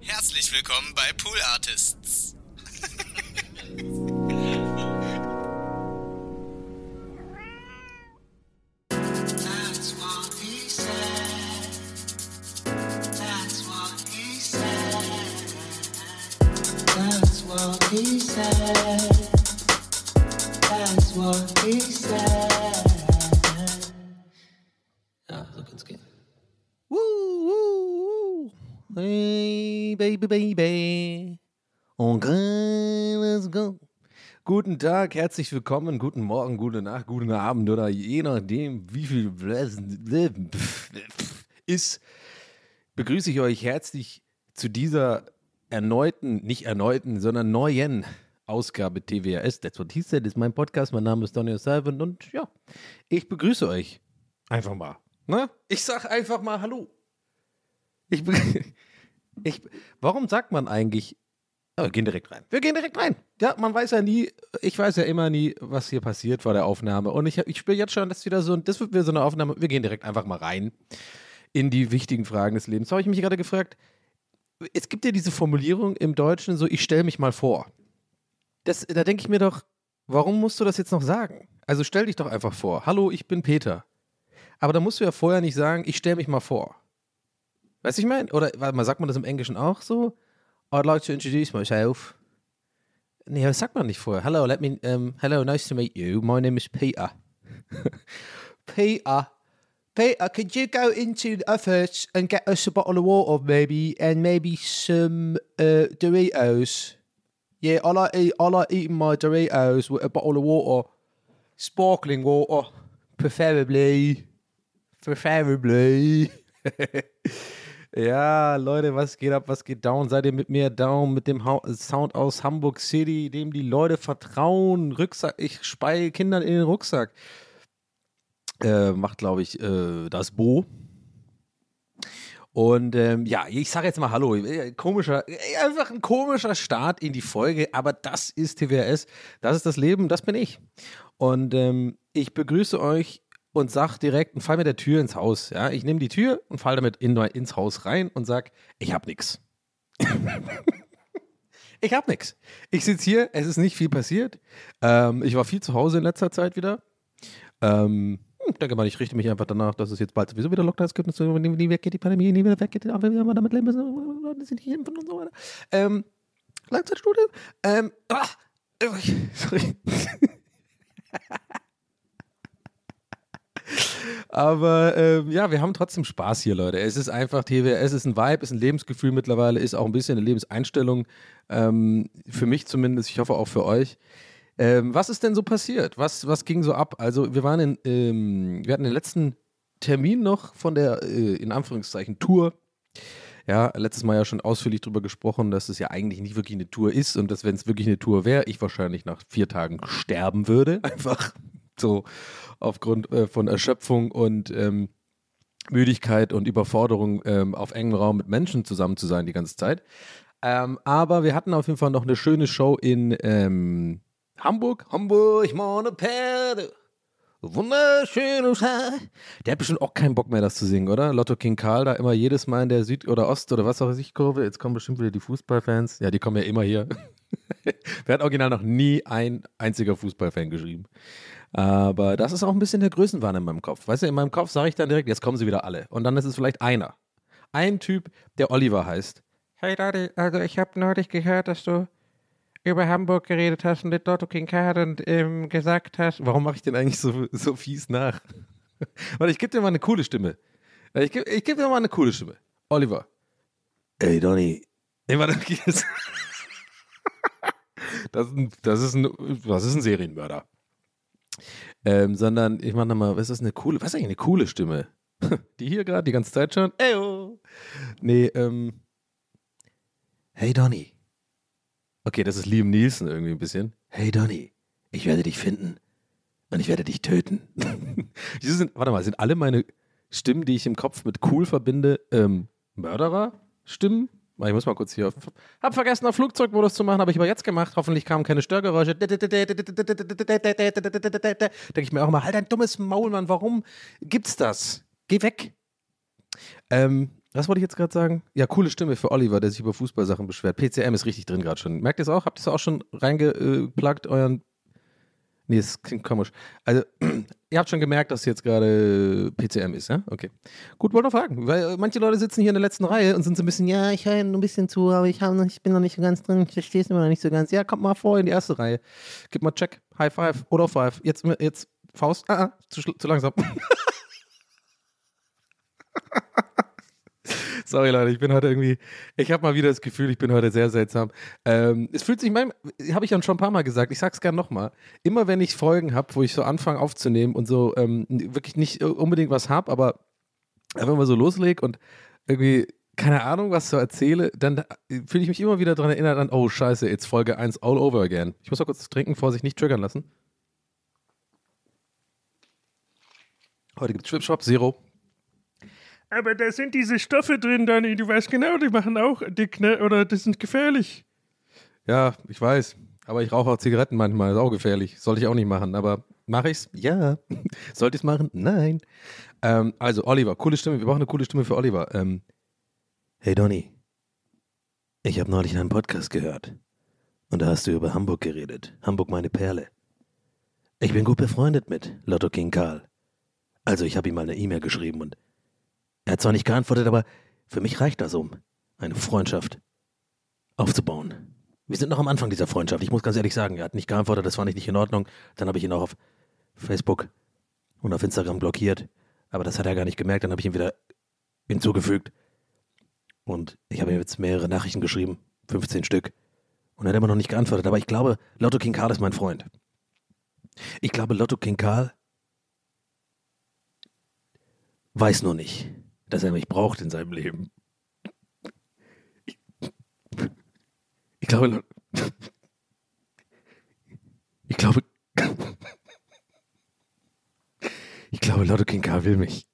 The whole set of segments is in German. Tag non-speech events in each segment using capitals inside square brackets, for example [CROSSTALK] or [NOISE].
Herzlich willkommen bei Pool Artists. Ja, so kann's gehen. Woo, woo, woo. Hey, baby, baby. Okay, let's go. Guten Tag, herzlich willkommen, guten Morgen, gute Nacht, guten Abend oder je nachdem, wie viel ist, begrüße ich euch herzlich zu dieser erneuten, nicht erneuten, sondern neuen Ausgabe TWRS. That's what he said, ist mein Podcast. Mein Name ist Donny O'Sullivan und ja, ich begrüße euch einfach mal. Ne? Ich sag einfach mal Hallo. Ich, [LAUGHS] ich, warum sagt man eigentlich, oh, wir gehen direkt rein. Wir gehen direkt rein. Ja, man weiß ja nie, ich weiß ja immer nie, was hier passiert vor der Aufnahme. Und ich, ich spüre jetzt schon, das ist wieder so, das wird wieder so eine Aufnahme. Wir gehen direkt einfach mal rein in die wichtigen Fragen des Lebens. Habe ich mich gerade gefragt, es gibt ja diese Formulierung im Deutschen so, ich stelle mich mal vor. Das, da denke ich mir doch, warum musst du das jetzt noch sagen? Also stell dich doch einfach vor. Hallo, ich bin Peter. Aber da musst du ja vorher nicht sagen, ich stelle mich mal vor. Weißt du, ich meine? Oder warte mal, sagt man das im Englischen auch so? I'd like to introduce myself. Nee, das sagt man nicht vorher. Hello, let me, um, hello, nice to meet you. My name is Peter. [LAUGHS] Peter. Peter, could you go into the office and get us a bottle of water, maybe, and maybe some uh, Doritos? Yeah, I like eat, I like eating my Doritos with a bottle of water, sparkling water, preferably, preferably. [LAUGHS] ja, Leute, was geht ab, was geht down? Seid ihr mit mir down mit dem Sound aus Hamburg City, dem die Leute vertrauen? Rucksack, ich spei Kindern in den Rucksack. Äh, macht, glaube ich, äh, das Bo. Und ähm, ja, ich sage jetzt mal Hallo. Äh, Komischer, äh, einfach ein komischer Start in die Folge, aber das ist TWRS, das ist das Leben, das bin ich. Und ähm, ich begrüße euch und sag direkt und fall mit der Tür ins Haus. Ja, ich nehme die Tür und fall damit in, ins Haus rein und sag, ich hab nix. [LAUGHS] ich hab nix. Ich sitze hier, es ist nicht viel passiert. Ähm, ich war viel zu Hause in letzter Zeit wieder. Ähm, ich denke mal, ich richte mich einfach danach, dass es jetzt bald sowieso wieder Lockdowns gibt so, nie, weggeht die Pandemie, nie wieder weggeht, wenn wir mal damit leben müssen, Leute sind nicht impfen und so weiter. Ähm, Langzeitstudie. Ähm, ah, äh, [LAUGHS] sorry. Aber ähm, ja, wir haben trotzdem Spaß hier, Leute. Es ist einfach TWS, es ist ein Vibe, ist ein Lebensgefühl mittlerweile, ist auch ein bisschen eine Lebenseinstellung. Ähm, für mich zumindest, ich hoffe auch für euch. Ähm, was ist denn so passiert? Was, was ging so ab? Also, wir waren in, ähm, wir hatten den letzten Termin noch von der, äh, in Anführungszeichen, Tour. Ja, letztes Mal ja schon ausführlich darüber gesprochen, dass es ja eigentlich nicht wirklich eine Tour ist und dass, wenn es wirklich eine Tour wäre, ich wahrscheinlich nach vier Tagen sterben würde. Einfach so aufgrund äh, von Erschöpfung und ähm, Müdigkeit und Überforderung ähm, auf engem Raum mit Menschen zusammen zu sein die ganze Zeit. Ähm, aber wir hatten auf jeden Fall noch eine schöne Show in ähm, Hamburg. Hamburg, meine Perle. Wunderschönes Haar. Der hat bestimmt auch keinen Bock mehr, das zu singen, oder? Lotto King Karl da immer jedes Mal in der Süd- oder Ost- oder was auch weiß ich Kurve. Jetzt kommen bestimmt wieder die Fußballfans. Ja, die kommen ja immer hier. [LAUGHS] Wer hat original noch nie ein einziger Fußballfan geschrieben? Aber das ist auch ein bisschen der Größenwahn in meinem Kopf. Weißt du, in meinem Kopf sage ich dann direkt, jetzt kommen sie wieder alle. Und dann ist es vielleicht einer. Ein Typ, der Oliver heißt. Hey Daddy, also ich habe neulich gehört, dass du über Hamburg geredet hast und den Lotto King Card und ähm, gesagt hast. Warum mache ich den eigentlich so, so fies nach? [LAUGHS] Weil ich gebe dir mal eine coole Stimme. Ich gebe ich geb dir mal eine coole Stimme. Oliver. Ey, Donny. Nee, warte, okay. [LAUGHS] Das, das, ist ein, das ist ein Serienmörder. Ähm, sondern ich mache nochmal, was ist eine coole, was ist eigentlich eine coole Stimme? [LAUGHS] Die hier gerade die ganze Zeit schon. Eyo. Nee, ähm. Hey Donny. Okay, das ist Liam Nielsen irgendwie ein bisschen. Hey Donny, ich werde dich finden und ich werde dich töten. [LAUGHS] Sind, warte mal, sind alle meine Stimmen, die ich im Kopf mit cool verbinde, ähm, Mörderer-Stimmen? Ich muss mal kurz hier auf. Hab vergessen, auf Flugzeugmodus zu machen, habe ich aber jetzt gemacht. Hoffentlich kamen keine Störgeräusche. Denke ich mir auch immer, halt dein dummes Maul, Mann, warum gibt's das? Geh weg. Ähm, was wollte ich jetzt gerade sagen? Ja, coole Stimme für Oliver, der sich über Fußballsachen beschwert. PCM ist richtig drin gerade schon. Merkt ihr es auch? Habt ihr es auch schon reingepluggt, euren. Nee, es klingt komisch. Also, [CLEARS THROAT] ihr habt schon gemerkt, dass jetzt gerade PCM ist, ja? Okay. Gut, wollte noch fragen, weil äh, manche Leute sitzen hier in der letzten Reihe und sind so ein bisschen, ja, ich höre ein bisschen zu, aber ich, noch, ich bin noch nicht so ganz drin, ich verstehe es immer noch nicht so ganz. Ja, kommt mal vor in die erste Reihe. Gib mal Check, High Five oder Five. Jetzt, jetzt Faust. Ah, ah zu, zu langsam. [LAUGHS] [LAUGHS] Sorry, Leute, ich bin heute irgendwie, ich habe mal wieder das Gefühl, ich bin heute sehr seltsam. Ähm, es fühlt sich, habe ich ja schon ein paar Mal gesagt, ich sag's gern nochmal. Immer wenn ich Folgen habe, wo ich so anfange aufzunehmen und so ähm, wirklich nicht unbedingt was habe, aber einfach mal so loslege und irgendwie keine Ahnung, was so erzähle, dann fühle ich mich immer wieder daran erinnert an, oh scheiße, jetzt Folge 1 all over again. Ich muss mal kurz trinken, vor sich nicht triggern lassen. Heute gibt's Schwipschwap Zero. Aber da sind diese Stoffe drin, Danny. Du weißt genau, die machen auch dick, ne? Oder das sind gefährlich. Ja, ich weiß. Aber ich rauche auch Zigaretten manchmal. Ist auch gefährlich. Sollte ich auch nicht machen. Aber mache ich's? Ja. [LAUGHS] Sollte ich's machen? Nein. Ähm, also, Oliver, coole Stimme. Wir brauchen eine coole Stimme für Oliver. Ähm, hey, Donny. Ich habe neulich einen Podcast gehört. Und da hast du über Hamburg geredet. Hamburg, meine Perle. Ich bin gut befreundet mit Lotto King Karl. Also, ich habe ihm mal eine E-Mail geschrieben und er hat zwar nicht geantwortet, aber für mich reicht das, um eine Freundschaft aufzubauen. Wir sind noch am Anfang dieser Freundschaft. Ich muss ganz ehrlich sagen, er hat nicht geantwortet, das fand ich nicht in Ordnung. Dann habe ich ihn auch auf Facebook und auf Instagram blockiert. Aber das hat er gar nicht gemerkt. Dann habe ich ihn wieder hinzugefügt. Und ich habe ihm jetzt mehrere Nachrichten geschrieben, 15 Stück. Und er hat immer noch nicht geantwortet. Aber ich glaube, Lotto King Karl ist mein Freund. Ich glaube, Lotto King Karl weiß nur nicht, dass er mich braucht in seinem Leben. Ich, ich glaube, ich glaube, ich glaube, Lotto King K will mich.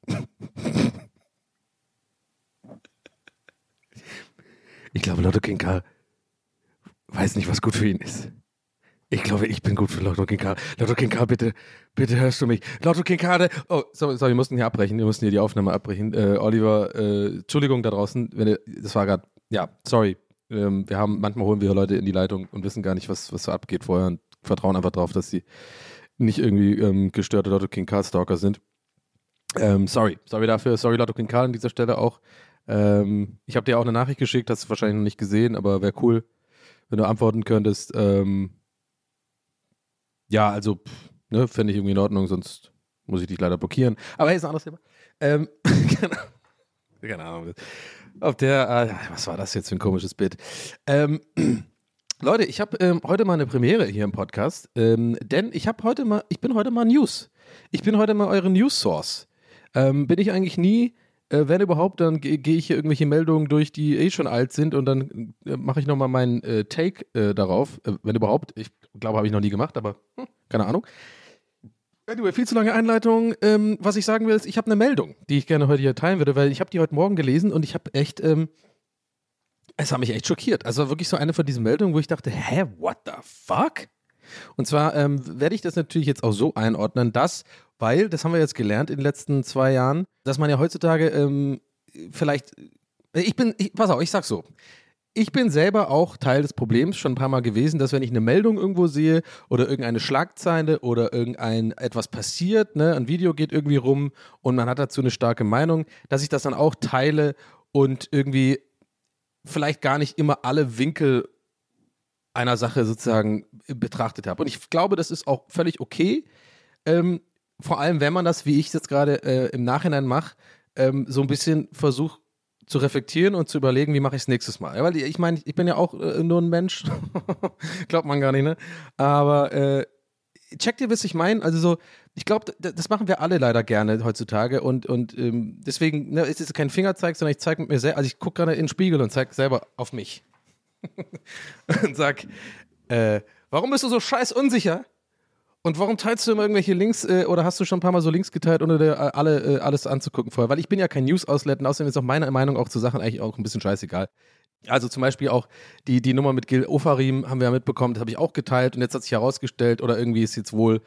Ich glaube, Lotto King K weiß nicht, was gut für ihn ist. Ich glaube, ich bin gut für Lotto King K. Lotto King K, bitte, bitte hörst du mich. Lotto King K, der- oh, sorry, sorry, wir mussten hier abbrechen. Wir mussten hier die Aufnahme abbrechen. Äh, Oliver, äh, Entschuldigung da draußen, wenn das war gerade, ja, sorry. Ähm, wir haben, manchmal holen wir Leute in die Leitung und wissen gar nicht, was, was so abgeht vorher und vertrauen einfach drauf, dass sie nicht irgendwie ähm, gestörte Lotto King K Stalker sind. Ähm, sorry, sorry dafür. Sorry, Lotto King K an dieser Stelle auch. Ähm, ich habe dir auch eine Nachricht geschickt, hast du wahrscheinlich noch nicht gesehen, aber wäre cool, wenn du antworten könntest. Ähm, ja, also, ne, fände ich irgendwie in Ordnung, sonst muss ich dich leider blockieren. Aber hey, ist ein anderes Thema. Ähm, keine, [LAUGHS] keine Ahnung. Auf der, äh, was war das jetzt für ein komisches Bild? Ähm, [CLEARS THROAT] Leute, ich habe ähm, heute mal eine Premiere hier im Podcast, ähm, denn ich habe heute mal, ich bin heute mal News. Ich bin heute mal eure News Source. Ähm, bin ich eigentlich nie, äh, wenn überhaupt, dann ge- gehe ich hier irgendwelche Meldungen durch, die eh schon alt sind und dann äh, mache ich nochmal meinen äh, Take äh, darauf. Äh, wenn überhaupt, ich glaube, habe ich noch nie gemacht, aber hm, keine Ahnung. Anyway, viel zu lange Einleitung. Ähm, was ich sagen will, ist, ich habe eine Meldung, die ich gerne heute hier teilen würde, weil ich habe die heute Morgen gelesen und ich habe echt, ähm, es hat mich echt schockiert. Also wirklich so eine von diesen Meldungen, wo ich dachte, hä, what the fuck? Und zwar ähm, werde ich das natürlich jetzt auch so einordnen, dass, weil, das haben wir jetzt gelernt in den letzten zwei Jahren, dass man ja heutzutage ähm, vielleicht, ich bin, ich, pass auf, ich sag so, ich bin selber auch Teil des Problems schon ein paar Mal gewesen, dass wenn ich eine Meldung irgendwo sehe oder irgendeine Schlagzeile oder irgendein etwas passiert, ne, ein Video geht irgendwie rum und man hat dazu eine starke Meinung, dass ich das dann auch teile und irgendwie vielleicht gar nicht immer alle Winkel einer Sache sozusagen betrachtet habe. Und ich glaube, das ist auch völlig okay. Ähm, vor allem, wenn man das, wie ich es jetzt gerade äh, im Nachhinein mache, ähm, so ein bisschen versucht zu reflektieren und zu überlegen, wie mache ich es nächstes Mal. Ja, weil ich meine, ich bin ja auch äh, nur ein Mensch. [LAUGHS] Glaubt man gar nicht, ne? Aber äh, checkt ihr, was ich meine? Also so, ich glaube, das machen wir alle leider gerne heutzutage und, und ähm, deswegen ne, ist es kein Fingerzeig, sondern ich zeige mit mir selber, also ich gucke gerade in den Spiegel und zeige selber auf mich [LAUGHS] und sag, äh, warum bist du so scheiß unsicher? Und warum teilst du immer irgendwelche Links äh, oder hast du schon ein paar Mal so Links geteilt, ohne dir äh, alle, äh, alles anzugucken vorher? Weil ich bin ja kein News-Outlet und außerdem ist auch meine Meinung auch zu Sachen eigentlich auch ein bisschen scheißegal. Also zum Beispiel auch die, die Nummer mit Gil Ofarim haben wir ja mitbekommen, das habe ich auch geteilt und jetzt hat sich herausgestellt, oder irgendwie ist jetzt wohl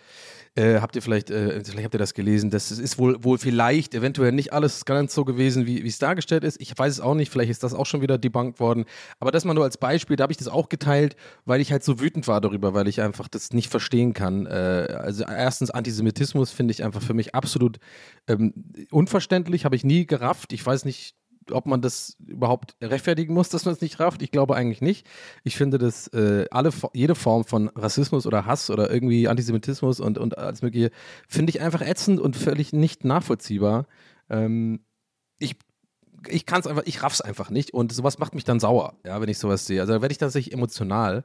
äh, habt ihr vielleicht, äh, vielleicht habt ihr das gelesen, das ist wohl, wohl vielleicht, eventuell nicht alles ganz so gewesen, wie es dargestellt ist. Ich weiß es auch nicht, vielleicht ist das auch schon wieder debunked worden. Aber das mal nur als Beispiel, da habe ich das auch geteilt, weil ich halt so wütend war darüber, weil ich einfach das nicht verstehen kann. Äh, also erstens Antisemitismus finde ich einfach für mich absolut ähm, unverständlich, habe ich nie gerafft. Ich weiß nicht, ob man das überhaupt rechtfertigen muss, dass man es nicht rafft. Ich glaube eigentlich nicht. Ich finde, dass äh, alle, jede Form von Rassismus oder Hass oder irgendwie Antisemitismus und, und alles Mögliche finde ich einfach ätzend und völlig nicht nachvollziehbar. Ähm, ich ich kann es einfach, ich raff's einfach nicht und sowas macht mich dann sauer, ja, wenn ich sowas sehe. Also da werde ich tatsächlich emotional.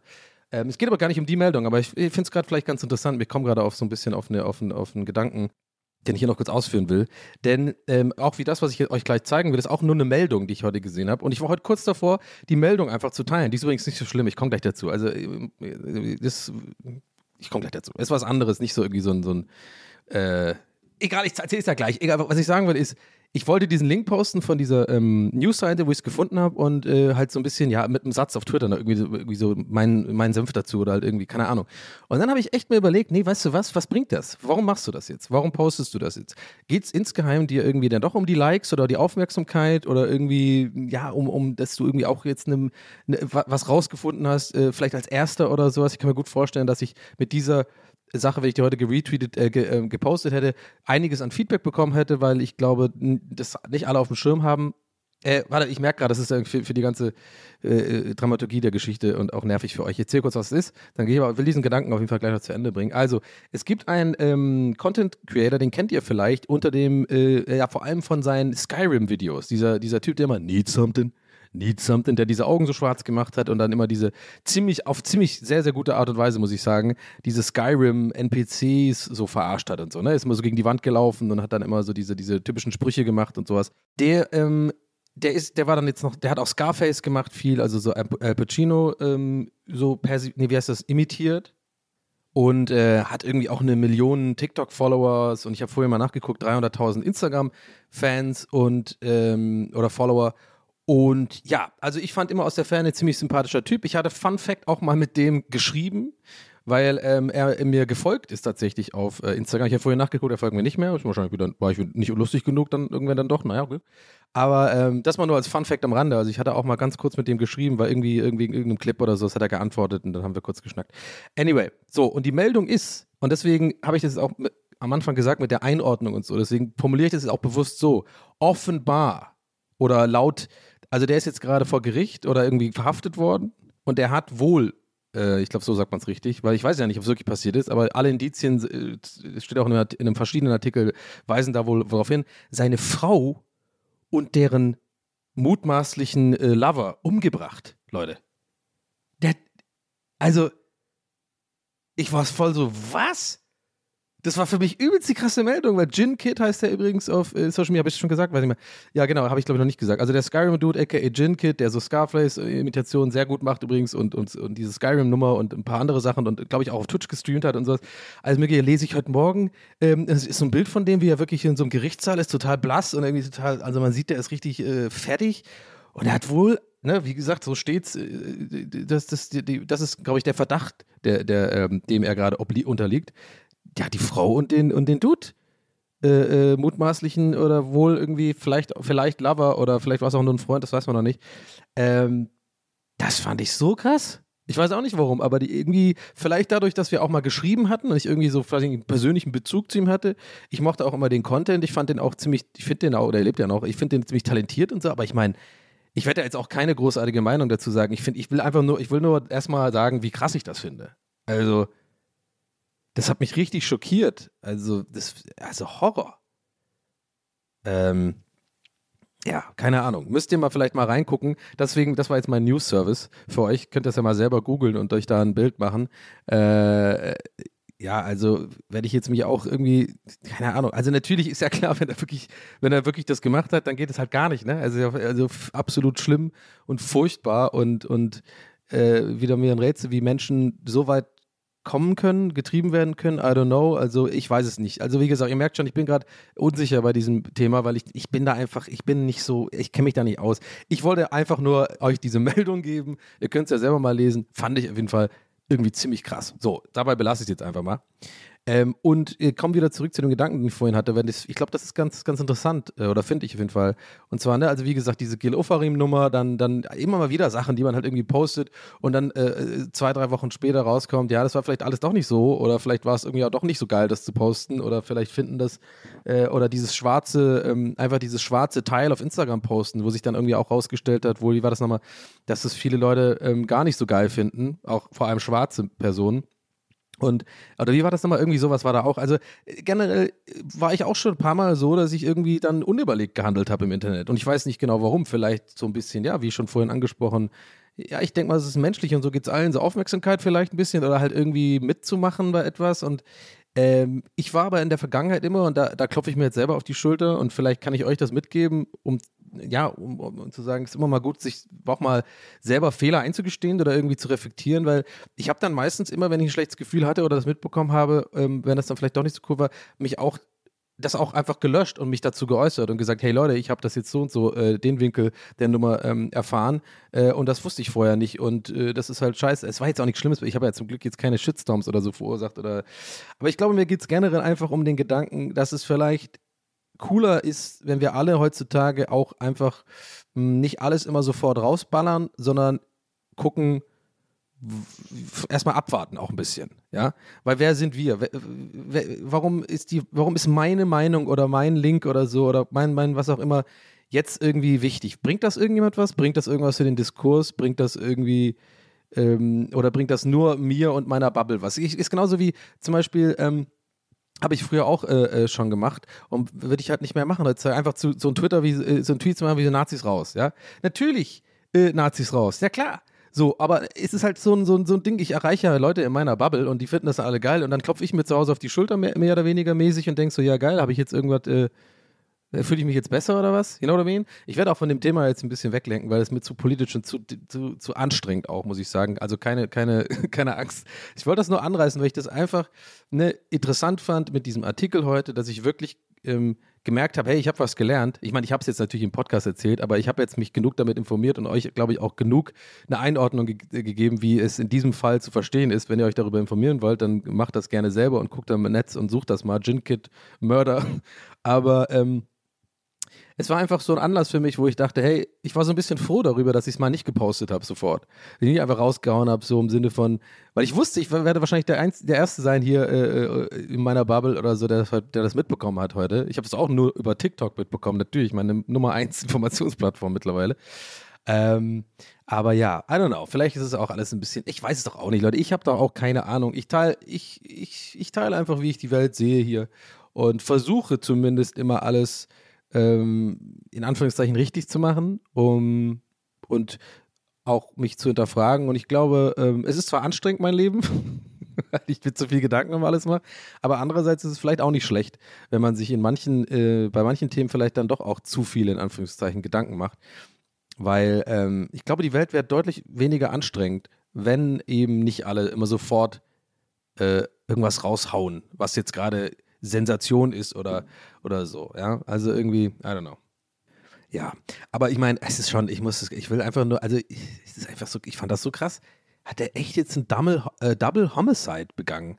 Ähm, es geht aber gar nicht um die Meldung, aber ich, ich finde es gerade vielleicht ganz interessant. Wir kommen gerade auf so ein bisschen auf, eine, auf, einen, auf einen Gedanken den ich hier noch kurz ausführen will. Denn ähm, auch wie das, was ich euch gleich zeigen will, ist auch nur eine Meldung, die ich heute gesehen habe. Und ich war heute kurz davor, die Meldung einfach zu teilen. Die ist übrigens nicht so schlimm, ich komme gleich dazu. Also, äh, das, ich komme gleich dazu. Es ist was anderes, nicht so irgendwie so ein, so ein äh, egal, ich erzähle es ja gleich. Egal, was ich sagen will, ist, ich wollte diesen Link posten von dieser ähm, Newsseite, wo ich es gefunden habe und äh, halt so ein bisschen, ja, mit einem Satz auf Twitter, ne, irgendwie so, irgendwie so mein, mein Senf dazu oder halt irgendwie, keine Ahnung. Und dann habe ich echt mir überlegt, nee, weißt du was, was bringt das? Warum machst du das jetzt? Warum postest du das jetzt? Geht es insgeheim dir irgendwie dann doch um die Likes oder die Aufmerksamkeit oder irgendwie, ja, um, um dass du irgendwie auch jetzt ne, ne, was rausgefunden hast, äh, vielleicht als Erster oder sowas? Ich kann mir gut vorstellen, dass ich mit dieser Sache, wenn ich die heute geretweetet, äh, ge, äh, gepostet hätte, einiges an Feedback bekommen hätte, weil ich glaube, das nicht alle auf dem Schirm haben. Äh, warte, ich merke gerade, das ist für, für die ganze äh, äh, Dramaturgie der Geschichte und auch nervig für euch. Ich erzähle kurz, was es ist, dann gehe ich aber, will diesen Gedanken auf jeden Fall gleich noch zu Ende bringen. Also, es gibt einen ähm, Content Creator, den kennt ihr vielleicht unter dem, äh, ja, vor allem von seinen Skyrim-Videos. Dieser, dieser Typ, der immer Need Something, Need Something, der diese Augen so schwarz gemacht hat und dann immer diese ziemlich, auf ziemlich sehr, sehr gute Art und Weise, muss ich sagen, diese Skyrim-NPCs so verarscht hat und so, ne? Ist immer so gegen die Wand gelaufen und hat dann immer so diese, diese typischen Sprüche gemacht und sowas. Der, ähm, der ist, der war dann jetzt noch, der hat auch Scarface gemacht, viel, also so Al Pacino, ähm, so per, nee, wie heißt das, imitiert und äh, hat irgendwie auch eine Million TikTok-Followers und ich habe vorher mal nachgeguckt, 300.000 Instagram-Fans und ähm, oder Follower und ja, also ich fand immer aus der Ferne ziemlich sympathischer Typ. Ich hatte Fun Fact auch mal mit dem geschrieben, weil ähm, er mir gefolgt ist tatsächlich auf äh, Instagram. Ich habe vorher nachgeguckt, er folgt mir nicht mehr. Ich wahrscheinlich wieder, war ich nicht lustig genug, dann irgendwann dann doch. Naja, okay. Aber ähm, das mal nur als Fun Fact am Rande. Also ich hatte auch mal ganz kurz mit dem geschrieben, weil irgendwie, irgendwie in irgendeinem Clip oder so, das hat er geantwortet und dann haben wir kurz geschnackt. Anyway, so, und die Meldung ist, und deswegen habe ich das auch mit, am Anfang gesagt mit der Einordnung und so, deswegen formuliere ich das auch bewusst so. Offenbar oder laut also der ist jetzt gerade vor Gericht oder irgendwie verhaftet worden und der hat wohl, äh, ich glaube, so sagt man es richtig, weil ich weiß ja nicht, ob es wirklich passiert ist, aber alle Indizien, äh, steht auch in einem, in einem verschiedenen Artikel, weisen da wohl darauf hin, seine Frau und deren mutmaßlichen äh, Lover umgebracht, Leute. Der, also, ich war voll so, was? Das war für mich übelst die krasse Meldung, weil Jin Kid heißt der übrigens auf äh, Social Media, habe ich schon gesagt, weiß ich mehr. Ja, genau, habe ich glaube ich noch nicht gesagt. Also der Skyrim-Dude, aka Jin Kid, der so Scarface-Imitationen sehr gut macht übrigens und, und, und diese Skyrim-Nummer und ein paar andere Sachen und glaube ich auch auf Twitch gestreamt hat und sowas. Also mögliche lese ich heute Morgen, ähm, es ist so ein Bild von dem, wie er wirklich in so einem Gerichtssaal ist, total blass und irgendwie total, also man sieht, der ist richtig äh, fertig und er hat wohl Ne, wie gesagt, so steht's. Äh, das, das, das ist, glaube ich, der Verdacht, der, der, ähm, dem er gerade unterliegt ja, die Frau und den, und den Dude. Äh, äh, mutmaßlichen oder wohl irgendwie vielleicht, vielleicht Lover oder vielleicht war es auch nur ein Freund, das weiß man noch nicht. Ähm, Das fand ich so krass. Ich weiß auch nicht warum, aber die irgendwie, vielleicht dadurch, dass wir auch mal geschrieben hatten und ich irgendwie so vielleicht einen persönlichen Bezug zu ihm hatte. Ich mochte auch immer den Content. Ich fand den auch ziemlich, ich finde den auch, oder er lebt ja noch, ich finde den ziemlich talentiert und so, aber ich meine, ich werde jetzt auch keine großartige Meinung dazu sagen. Ich finde, ich will einfach nur, ich will nur erstmal sagen, wie krass ich das finde. Also, das hat mich richtig schockiert. Also, das, also Horror. Ähm, ja, keine Ahnung. Müsst ihr mal vielleicht mal reingucken. Deswegen, das war jetzt mein News-Service für euch. Könnt ihr das ja mal selber googeln und euch da ein Bild machen. Äh, ja, also werde ich jetzt mich auch irgendwie, keine Ahnung. Also natürlich ist ja klar, wenn er wirklich, wenn er wirklich das gemacht hat, dann geht es halt gar nicht, ne? Also, also absolut schlimm und furchtbar und, und äh, wieder mir ein Rätsel, wie Menschen so weit kommen können, getrieben werden können, I don't know. Also ich weiß es nicht. Also wie gesagt, ihr merkt schon, ich bin gerade unsicher bei diesem Thema, weil ich, ich bin da einfach, ich bin nicht so, ich kenne mich da nicht aus. Ich wollte einfach nur euch diese [LAUGHS] Meldung geben. Ihr könnt es ja selber mal lesen. Fand ich auf jeden Fall irgendwie ziemlich krass. So, dabei belasse ich es jetzt einfach mal. Ähm, und äh, kommen wieder zurück zu dem Gedanken, den ich vorhin hatte. Wenn das, ich glaube, das ist ganz, ganz interessant, äh, oder finde ich auf jeden Fall. Und zwar, ne, also wie gesagt, diese Gil Ofarim-Nummer, dann, dann immer mal wieder Sachen, die man halt irgendwie postet und dann äh, äh, zwei, drei Wochen später rauskommt, ja, das war vielleicht alles doch nicht so, oder vielleicht war es irgendwie auch doch nicht so geil, das zu posten, oder vielleicht finden das, äh, oder dieses schwarze, ähm, einfach dieses schwarze Teil auf Instagram posten, wo sich dann irgendwie auch rausgestellt hat, wo, wie war das nochmal, dass das viele Leute ähm, gar nicht so geil finden, auch vor allem schwarze Personen. Und, oder wie war das nochmal? Irgendwie sowas war da auch. Also generell war ich auch schon ein paar Mal so, dass ich irgendwie dann unüberlegt gehandelt habe im Internet. Und ich weiß nicht genau warum. Vielleicht so ein bisschen, ja, wie schon vorhin angesprochen. Ja, ich denke mal, es ist menschlich und so geht es allen. So Aufmerksamkeit vielleicht ein bisschen oder halt irgendwie mitzumachen bei etwas. Und ähm, ich war aber in der Vergangenheit immer, und da, da klopfe ich mir jetzt selber auf die Schulter und vielleicht kann ich euch das mitgeben, um ja, um, um, zu sagen, es ist immer mal gut, sich auch mal selber Fehler einzugestehen oder irgendwie zu reflektieren, weil ich habe dann meistens immer, wenn ich ein schlechtes Gefühl hatte oder das mitbekommen habe, ähm, wenn das dann vielleicht doch nicht so cool war, mich auch das auch einfach gelöscht und mich dazu geäußert und gesagt, hey Leute, ich habe das jetzt so und so, äh, den Winkel der Nummer ähm, erfahren äh, und das wusste ich vorher nicht und äh, das ist halt scheiße. Es war jetzt auch nichts Schlimmes, ich habe ja zum Glück jetzt keine Shitstorms oder so verursacht oder, aber ich glaube, mir geht es generell einfach um den Gedanken, dass es vielleicht cooler ist, wenn wir alle heutzutage auch einfach hm, nicht alles immer sofort rausballern, sondern gucken, erstmal abwarten auch ein bisschen, ja, weil wer sind wir? Warum ist die, warum ist meine Meinung oder mein Link oder so oder mein, mein was auch immer jetzt irgendwie wichtig? Bringt das irgendjemand was? Bringt das irgendwas für den Diskurs? Bringt das irgendwie ähm, oder bringt das nur mir und meiner Bubble was? Ich, ist genauso wie zum Beispiel ähm, habe ich früher auch äh, äh, schon gemacht und würde ich halt nicht mehr machen. Einfach zu, so ein Twitter wie äh, so ein Tweet zu machen wie so Nazis raus, ja. Natürlich äh, Nazis raus, ja klar. So, aber es ist halt so ein, so, ein, so ein Ding, ich erreiche ja Leute in meiner Bubble und die finden das alle geil und dann klopfe ich mir zu Hause auf die Schulter mehr, mehr oder weniger mäßig und denke so, ja geil, habe ich jetzt irgendwas, äh, fühle ich mich jetzt besser oder was? You know what I mean? Ich werde auch von dem Thema jetzt ein bisschen weglenken, weil es mir zu politisch und zu, zu, zu anstrengend auch, muss ich sagen. Also keine, keine, [LAUGHS] keine Angst. Ich wollte das nur anreißen, weil ich das einfach ne, interessant fand mit diesem Artikel heute, dass ich wirklich ähm, gemerkt habe, hey, ich habe was gelernt. Ich meine, ich habe es jetzt natürlich im Podcast erzählt, aber ich habe jetzt mich genug damit informiert und euch, glaube ich, auch genug eine Einordnung ge gegeben, wie es in diesem Fall zu verstehen ist. Wenn ihr euch darüber informieren wollt, dann macht das gerne selber und guckt dann im Netz und sucht das mal. Jinkit, Mörder. [LAUGHS] Aber ähm, es war einfach so ein Anlass für mich, wo ich dachte, hey, ich war so ein bisschen froh darüber, dass ich es mal nicht gepostet habe sofort. Ich nicht einfach rausgehauen habe, so im Sinne von, weil ich wusste, ich werde wahrscheinlich der, Einz der Erste sein hier äh, äh in meiner Bubble oder so, der, der das mitbekommen hat heute. Ich habe es auch nur über TikTok mitbekommen, natürlich, meine Nummer 1 [LAUGHS] Informationsplattform mittlerweile. Ähm, aber ja, I don't know, vielleicht ist es auch alles ein bisschen, ich weiß es doch auch nicht, Leute, ich habe doch auch keine Ahnung. Ich teile ich, ich, ich teile einfach, wie ich die Welt sehe hier und versuche zumindest immer alles ähm, in Anführungszeichen richtig zu machen, um und auch mich zu hinterfragen. Und ich glaube, ähm, es ist zwar anstrengend, mein Leben, [LAUGHS] weil ich mir zu viel Gedanken um alles mache, aber andererseits ist es vielleicht auch nicht schlecht, wenn man sich in manchen, äh, bei manchen Themen vielleicht dann doch auch zu viele, in Anführungszeichen, Gedanken macht. Weil ähm, ich glaube, die Welt wäre deutlich weniger anstrengend, wenn eben nicht alle immer sofort äh, irgendwas raushauen, was jetzt gerade Sensation ist oder, oder so, ja. Also irgendwie, I don't know. Ja, aber ich meine, es ist schon, ich muss es, ich will einfach nur, also es ist einfach so, ich fand das so krass. Hat er echt jetzt ein Double, äh, Double Homicide begangen?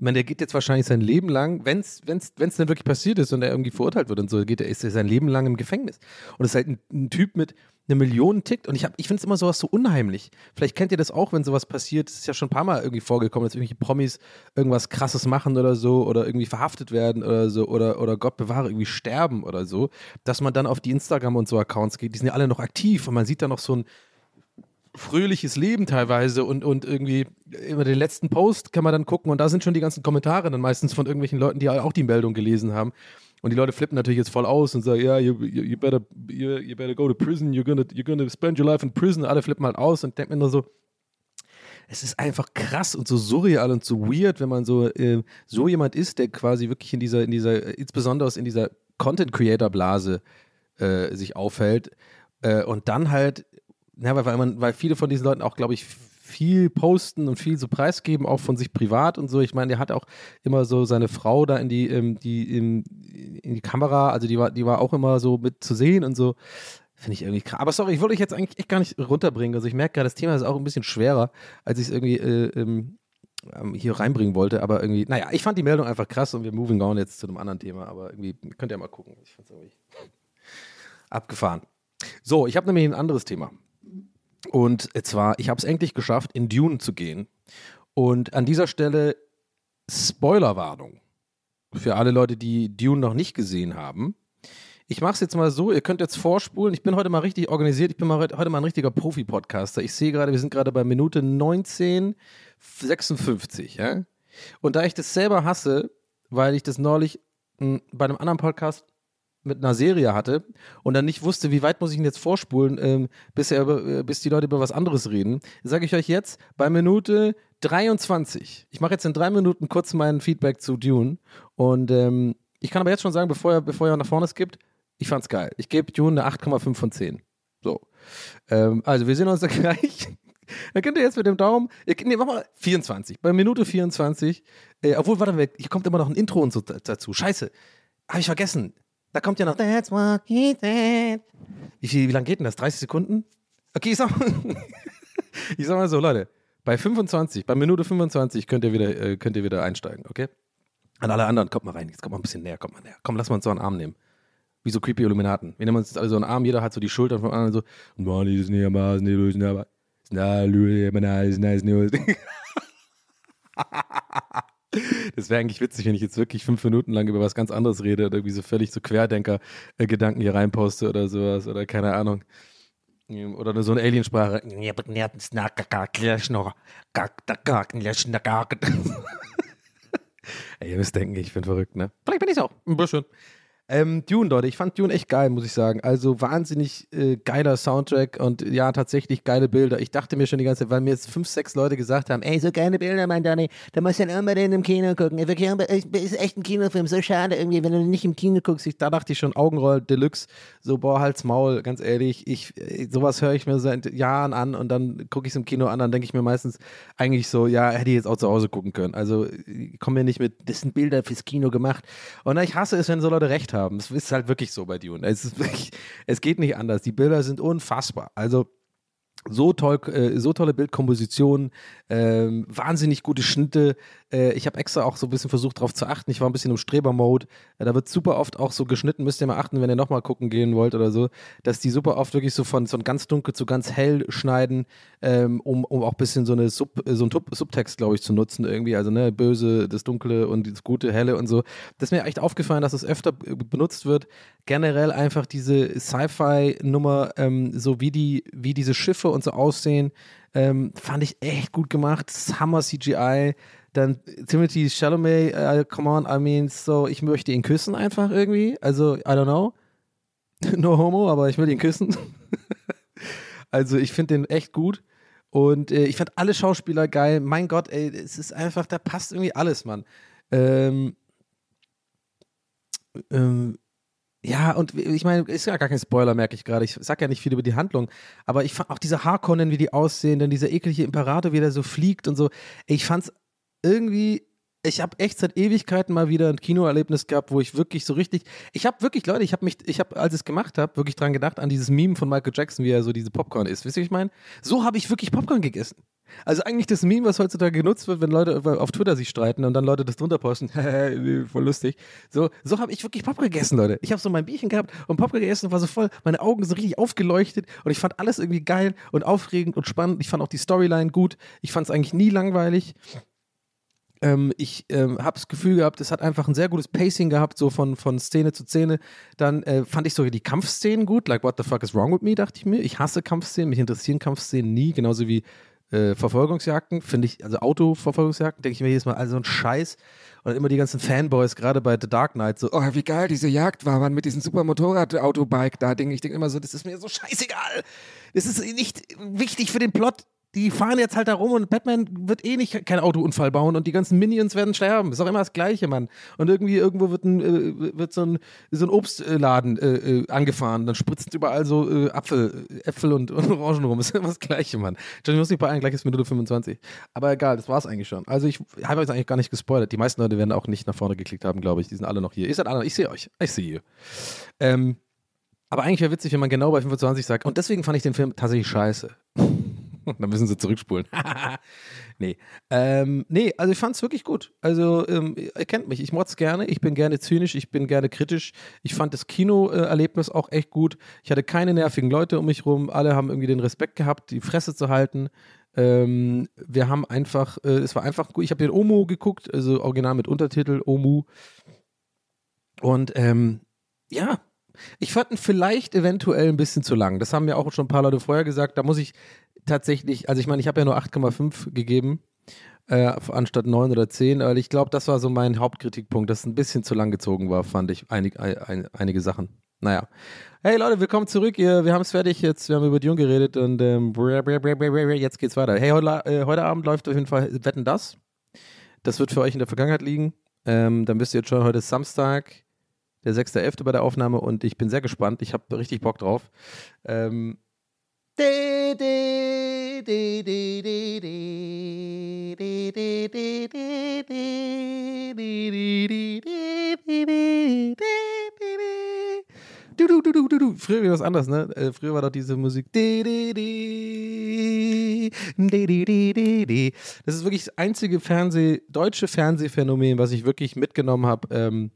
Ich meine, der geht jetzt wahrscheinlich sein Leben lang, wenn es wenn's, denn wirklich passiert ist und er irgendwie verurteilt wird und so, geht er, ist er sein Leben lang im Gefängnis. Und ist halt ein, ein Typ mit eine Million tickt. Und ich, ich finde es immer sowas so unheimlich. Vielleicht kennt ihr das auch, wenn sowas passiert. Es ist ja schon ein paar Mal irgendwie vorgekommen, dass irgendwelche Promis irgendwas krasses machen oder so oder irgendwie verhaftet werden oder so oder, oder Gott bewahre, irgendwie sterben oder so, dass man dann auf die Instagram und so Accounts geht. Die sind ja alle noch aktiv und man sieht da noch so ein fröhliches Leben teilweise und, und irgendwie immer den letzten Post kann man dann gucken und da sind schon die ganzen Kommentare dann meistens von irgendwelchen Leuten, die auch die Meldung gelesen haben. Und die Leute flippen natürlich jetzt voll aus und sagen, ja, you, you, you, better, you, you better go to prison, you're gonna, you're gonna spend your life in prison. Alle flippen halt aus und denken nur so, es ist einfach krass und so surreal und so weird, wenn man so, äh, so jemand ist, der quasi wirklich in dieser, in dieser, insbesondere in dieser Content-Creator-Blase äh, sich aufhält äh, und dann halt, ja, weil, man, weil viele von diesen Leuten auch, glaube ich, viel posten und viel so preisgeben, auch von sich privat und so. Ich meine, der hat auch immer so seine Frau da in die, ähm, die, in, in die Kamera, also die war, die war auch immer so mit zu sehen und so. Finde ich irgendwie krass. Aber sorry, ich wollte euch jetzt eigentlich echt gar nicht runterbringen. Also ich merke gerade, das Thema ist auch ein bisschen schwerer, als ich es irgendwie äh, ähm, ähm, hier reinbringen wollte. Aber irgendwie, naja, ich fand die Meldung einfach krass und wir moving on jetzt zu einem anderen Thema. Aber irgendwie könnt ihr mal gucken. Ich fand es irgendwie abgefahren. So, ich habe nämlich ein anderes Thema. Und zwar, ich habe es endlich geschafft, in Dune zu gehen. Und an dieser Stelle Spoilerwarnung für alle Leute, die Dune noch nicht gesehen haben. Ich mache es jetzt mal so, ihr könnt jetzt vorspulen. Ich bin heute mal richtig organisiert. Ich bin mal heute mal ein richtiger Profi-Podcaster. Ich sehe gerade, wir sind gerade bei Minute 1956. Ja? Und da ich das selber hasse, weil ich das neulich mh, bei einem anderen Podcast mit einer Serie hatte und dann nicht wusste, wie weit muss ich ihn jetzt vorspulen, ähm, bis, er über, äh, bis die Leute über was anderes reden, sage ich euch jetzt bei Minute 23. Ich mache jetzt in drei Minuten kurz mein Feedback zu Dune und ähm, ich kann aber jetzt schon sagen, bevor ihr, bevor ihr nach vorne skippt, ich fand's geil. Ich gebe Dune eine 8,5 von 10. So. Ähm, also wir sehen uns [LAUGHS] da gleich. Dann könnt ihr jetzt mit dem Daumen, ihr, nee, mach mal 24. Bei Minute 24, äh, obwohl, warte mal, hier kommt immer noch ein Intro und so da- dazu. Scheiße. Habe ich vergessen. Da kommt ja noch That's what he said. Wie, wie lange geht denn das? 30 Sekunden? Okay, ich sag, [LAUGHS] ich sag mal so, Leute. Bei 25, bei Minute 25 könnt ihr wieder, äh, könnt ihr wieder einsteigen, okay? An alle anderen, kommt mal rein, jetzt kommt mal ein bisschen näher, kommt mal näher. Komm, lass mal uns so einen Arm nehmen. Wie so creepy Illuminaten. Wir nehmen uns jetzt alle so einen Arm, jeder hat so die Schultern vom anderen so. [LAUGHS] Das wäre eigentlich witzig, wenn ich jetzt wirklich fünf Minuten lang über was ganz anderes rede oder irgendwie so völlig so Querdenker-Gedanken hier reinposte oder sowas oder keine Ahnung. Oder so eine Aliensprache. [LAUGHS] Ey, ihr müsst denken, ich bin verrückt, ne? Vielleicht bin ich auch. Ein bisschen. Ähm, Dune, Leute, ich fand Dune echt geil, muss ich sagen. Also wahnsinnig äh, geiler Soundtrack und ja, tatsächlich geile Bilder. Ich dachte mir schon die ganze Zeit, weil mir jetzt fünf, sechs Leute gesagt haben, ey, so geile Bilder, mein Donny, da musst du dann unbedingt im Kino gucken. Ist echt ein Kinofilm, so schade irgendwie, wenn du nicht im Kino guckst. Ich, da dachte ich schon, Augenroll Deluxe, so, boah, Hals, Maul, ganz ehrlich, ich, äh, sowas höre ich mir seit Jahren an und dann gucke ich es im Kino an, dann denke ich mir meistens eigentlich so, ja, hätte ich jetzt auch zu Hause gucken können. Also ich komme mir nicht mit, das sind Bilder fürs Kino gemacht. Und ich hasse es, wenn so Leute recht haben. Es ist halt wirklich so bei Dune. Es, wirklich, es geht nicht anders. Die Bilder sind unfassbar. Also so toll, äh, so tolle Bildkompositionen, ähm, wahnsinnig gute Schnitte. Äh, ich habe extra auch so ein bisschen versucht darauf zu achten. Ich war ein bisschen im Streber-Mode. Äh, da wird super oft auch so geschnitten. Müsst ihr mal achten, wenn ihr nochmal gucken gehen wollt oder so, dass die super oft wirklich so von so ganz dunkel zu ganz hell schneiden, ähm, um, um auch ein bisschen so, eine Sub, so einen Tub- Subtext, glaube ich, zu nutzen irgendwie. Also ne, böse, das Dunkle und das Gute, Helle und so. Das ist mir echt aufgefallen, dass es öfter äh, benutzt wird. Generell einfach diese Sci-Fi-Nummer, ähm, so wie die, wie diese Schiffe und so aussehen, ähm, fand ich echt gut gemacht. Das Hammer CGI. Dann Timothy Chalamet, äh, come on, I mean, so, ich möchte ihn küssen einfach irgendwie. Also, I don't know. [LAUGHS] no homo, aber ich will ihn küssen. [LAUGHS] also, ich finde den echt gut. Und äh, ich fand alle Schauspieler geil. Mein Gott, ey, es ist einfach, da passt irgendwie alles, Mann. Ähm, ähm, ja, und ich meine, ist ja gar kein Spoiler, merke ich gerade. Ich sag ja nicht viel über die Handlung, aber ich fand auch diese Harkonnen, wie die aussehen, dann dieser eklige Imperator, wie der so fliegt und so. Ich fand's irgendwie, ich habe echt seit Ewigkeiten mal wieder ein Kinoerlebnis gehabt, wo ich wirklich so richtig, ich habe wirklich, Leute, ich habe mich, ich habe, als ich es gemacht habe, wirklich dran gedacht, an dieses Meme von Michael Jackson, wie er so diese Popcorn isst. Wisst ihr, was ich meine? So habe ich wirklich Popcorn gegessen. Also eigentlich das Meme, was heutzutage genutzt wird, wenn Leute auf Twitter sich streiten und dann Leute das drunter posten. [LAUGHS] voll lustig. So, so habe ich wirklich Popcorn gegessen, Leute. Ich habe so mein Bierchen gehabt und Popcorn gegessen und war so voll, meine Augen so richtig aufgeleuchtet und ich fand alles irgendwie geil und aufregend und spannend. Ich fand auch die Storyline gut. Ich fand es eigentlich nie langweilig. Ähm, ich ähm, habe das Gefühl gehabt, es hat einfach ein sehr gutes Pacing gehabt, so von, von Szene zu Szene. Dann äh, fand ich sogar die Kampfszenen gut. Like, what the fuck is wrong with me, dachte ich mir. Ich hasse Kampfszenen, mich interessieren Kampfszenen nie, genauso wie äh, Verfolgungsjagden, finde ich, also Autoverfolgungsjagden, denke ich mir jedes Mal, also ein Scheiß. Und immer die ganzen Fanboys, gerade bei The Dark Knight, so, oh, wie geil diese Jagd war, man, mit diesem super Motorrad-Autobike da, Ding. Ich denke immer so, das ist mir so scheißegal. Das ist nicht wichtig für den Plot die fahren jetzt halt da rum und Batman wird eh nicht keinen Autounfall bauen und die ganzen Minions werden sterben. Ist auch immer das Gleiche, Mann. Und irgendwie irgendwo wird, ein, äh, wird so, ein, so ein Obstladen äh, äh, angefahren. Dann spritzt überall so äh, Apfel, Äpfel und, und, Orangen rum. [LAUGHS] Ist immer das Gleiche, Mann. Johnny muss nicht bei allen gleich ist Minute 25. Aber egal, das war's eigentlich schon. Also ich habe euch eigentlich gar nicht gespoilert. Die meisten Leute werden auch nicht nach vorne geklickt haben, glaube ich. Die sind alle noch hier. Ihr seid alle, ich sehe euch. Ich sehe ihr. Ähm, aber eigentlich wäre witzig, wenn man genau bei 25 sagt. Und deswegen fand ich den Film tatsächlich scheiße. [LAUGHS] Dann müssen sie zurückspulen. [LAUGHS] nee. Ähm, nee, also ich fand es wirklich gut. Also, ähm, ihr kennt mich, ich mod's gerne, ich bin gerne zynisch, ich bin gerne kritisch. Ich fand das Kinoerlebnis auch echt gut. Ich hatte keine nervigen Leute um mich rum. Alle haben irgendwie den Respekt gehabt, die Fresse zu halten. Ähm, wir haben einfach, äh, es war einfach gut. Ich habe den Omu geguckt, also original mit Untertitel, Omu. Und ähm, ja, ich fand ihn vielleicht eventuell ein bisschen zu lang. Das haben mir auch schon ein paar Leute vorher gesagt. Da muss ich tatsächlich, also ich meine, ich habe ja nur 8,5 gegeben, äh, anstatt 9 oder 10, weil ich glaube, das war so mein Hauptkritikpunkt, dass es ein bisschen zu lang gezogen war, fand ich, einig, ein, einige Sachen. Naja. Hey Leute, willkommen zurück. Wir haben es fertig jetzt. Wir haben über Dune geredet und ähm, jetzt geht's weiter. Hey, heute, äh, heute Abend läuft auf jeden Fall Wetten das. Das wird für euch in der Vergangenheit liegen. Ähm, dann wisst ihr jetzt schon, heute ist Samstag, der 6.11. bei der Aufnahme und ich bin sehr gespannt. Ich habe richtig Bock drauf. Ähm, Früher war was anderes, ne? Äh, früher war doch diese Musik. Das ist wirklich das einzige Fernseh, deutsche Fernsehphänomen, was ich wirklich mitgenommen habe. Ähm,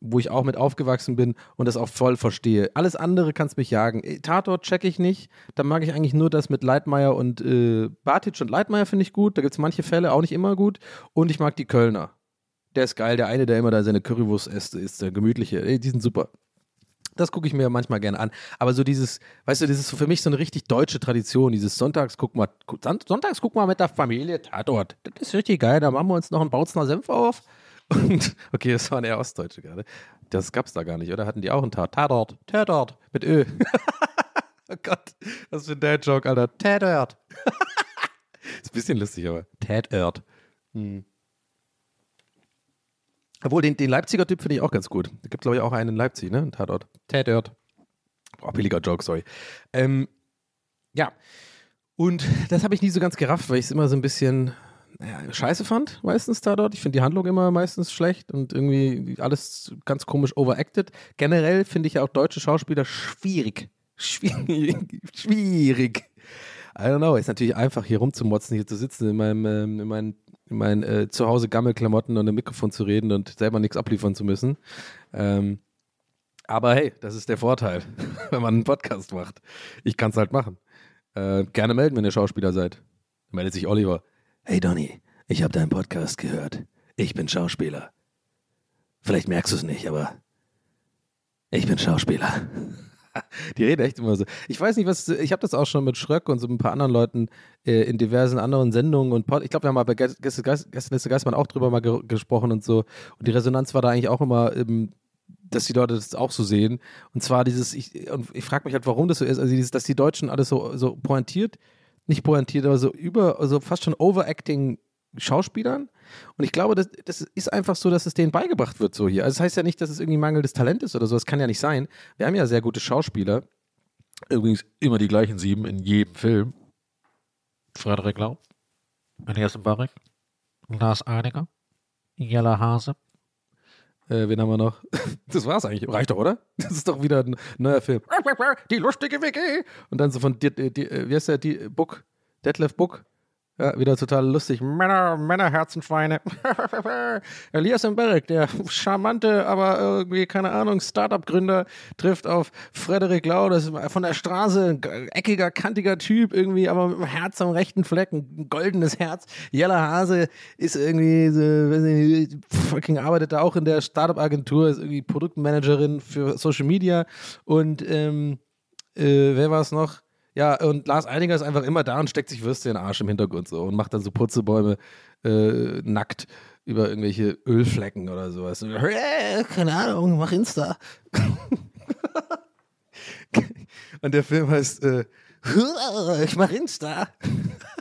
wo ich auch mit aufgewachsen bin und das auch voll verstehe. Alles andere kannst mich jagen. Äh, Tatort check ich nicht. Da mag ich eigentlich nur das mit Leitmeier und äh, Bartic und Leitmeier finde ich gut. Da gibt es manche Fälle auch nicht immer gut. Und ich mag die Kölner. Der ist geil. Der eine, der immer da seine Currywurst isst, ist der gemütliche. Die sind super. Das gucke ich mir manchmal gerne an. Aber so dieses, weißt du, das ist für mich so eine richtig deutsche Tradition. Dieses Sonntags guck mal, Sonntags guck mal mit der Familie Tatort. Das ist richtig geil. Da machen wir uns noch einen Bautzner Senf auf und, okay, das waren eher Ostdeutsche gerade. Das gab's da gar nicht, oder? Hatten die auch einen Tat? Tatort, Tatort, mit Ö. [LAUGHS] oh Gott, was für ein Dad-Joke, Alter. Tatort. [LAUGHS] ist ein bisschen lustig, aber Tatort. Hm. Obwohl, den, den Leipziger Typ finde ich auch ganz gut. Da gibt, glaube ich, auch einen in Leipzig, ne? Tatort. Tatort. Boah, billiger Joke, sorry. Ähm, ja. Und das habe ich nie so ganz gerafft, weil ich es immer so ein bisschen ja, scheiße fand, meistens da dort. Ich finde die Handlung immer meistens schlecht und irgendwie alles ganz komisch overacted. Generell finde ich ja auch deutsche Schauspieler schwierig. Schwierig. [LAUGHS] schwierig. I don't know. Ist natürlich einfach, hier rumzumotzen, hier zu sitzen, in meinem, ähm, in meinen, in meinen äh, Zuhause Gammelklamotten und im Mikrofon zu reden und selber nichts abliefern zu müssen. Ähm, aber hey, das ist der Vorteil, [LAUGHS] wenn man einen Podcast macht. Ich kann es halt machen. Äh, gerne melden, wenn ihr Schauspieler seid. Meldet sich Oliver. Hey Donny, ich habe deinen Podcast gehört. Ich bin Schauspieler. Vielleicht merkst du es nicht, aber ich bin Schauspieler. [LAUGHS] Die reden echt immer so. Ich weiß nicht, was. Ich habe das auch schon mit Schröck und so ein paar anderen Leuten äh, in diversen anderen Sendungen und Pod ich glaube, wir haben mal bei Gäste Geistmann auch drüber mal ge gesprochen und so. Und die Resonanz war da eigentlich auch immer, ähm, dass die Leute das auch so sehen. Und zwar dieses, ich, und ich frage mich halt, warum das so ist. Also, dieses, dass die Deutschen alles so, so pointiert nicht pointiert, aber so über, also fast schon overacting Schauspielern. Und ich glaube, das, das ist einfach so, dass es denen beigebracht wird, so hier. Also das heißt ja nicht, dass es irgendwie mangelndes Talent ist oder so. Das kann ja nicht sein. Wir haben ja sehr gute Schauspieler. Übrigens immer die gleichen sieben in jedem Film. Frederik Lau, Elias Barek, Lars Einiger, Jella Hase, äh, wen haben wir noch? [LAUGHS] Das war's eigentlich. Reicht doch, oder? Das ist doch wieder ein neuer Film. Die lustige WG. Und dann so von, die, die, wie heißt der, die, Book, Detlef Book. Ja, wieder total lustig. Männer, Männerherzenschweine. [LAUGHS] Elias Mberg, der charmante, aber irgendwie, keine Ahnung, Startup-Gründer, trifft auf Frederik Lau, das ist von der Straße, ein eckiger, kantiger Typ, irgendwie, aber mit einem Herz am rechten Fleck, ein goldenes Herz. Jella Hase ist irgendwie, so, weiß nicht, fucking arbeitet da auch in der Startup-Agentur, ist irgendwie Produktmanagerin für Social Media und, ähm, äh, wer war es noch? Ja, und Lars Einiger ist einfach immer da und steckt sich Würste in den Arsch im Hintergrund so und macht dann so Putzebäume äh, nackt über irgendwelche Ölflecken oder sowas. Und, äh, keine Ahnung, mach Insta. [LAUGHS] und der Film heißt äh, [LAUGHS] Ich mach Insta. [LAUGHS]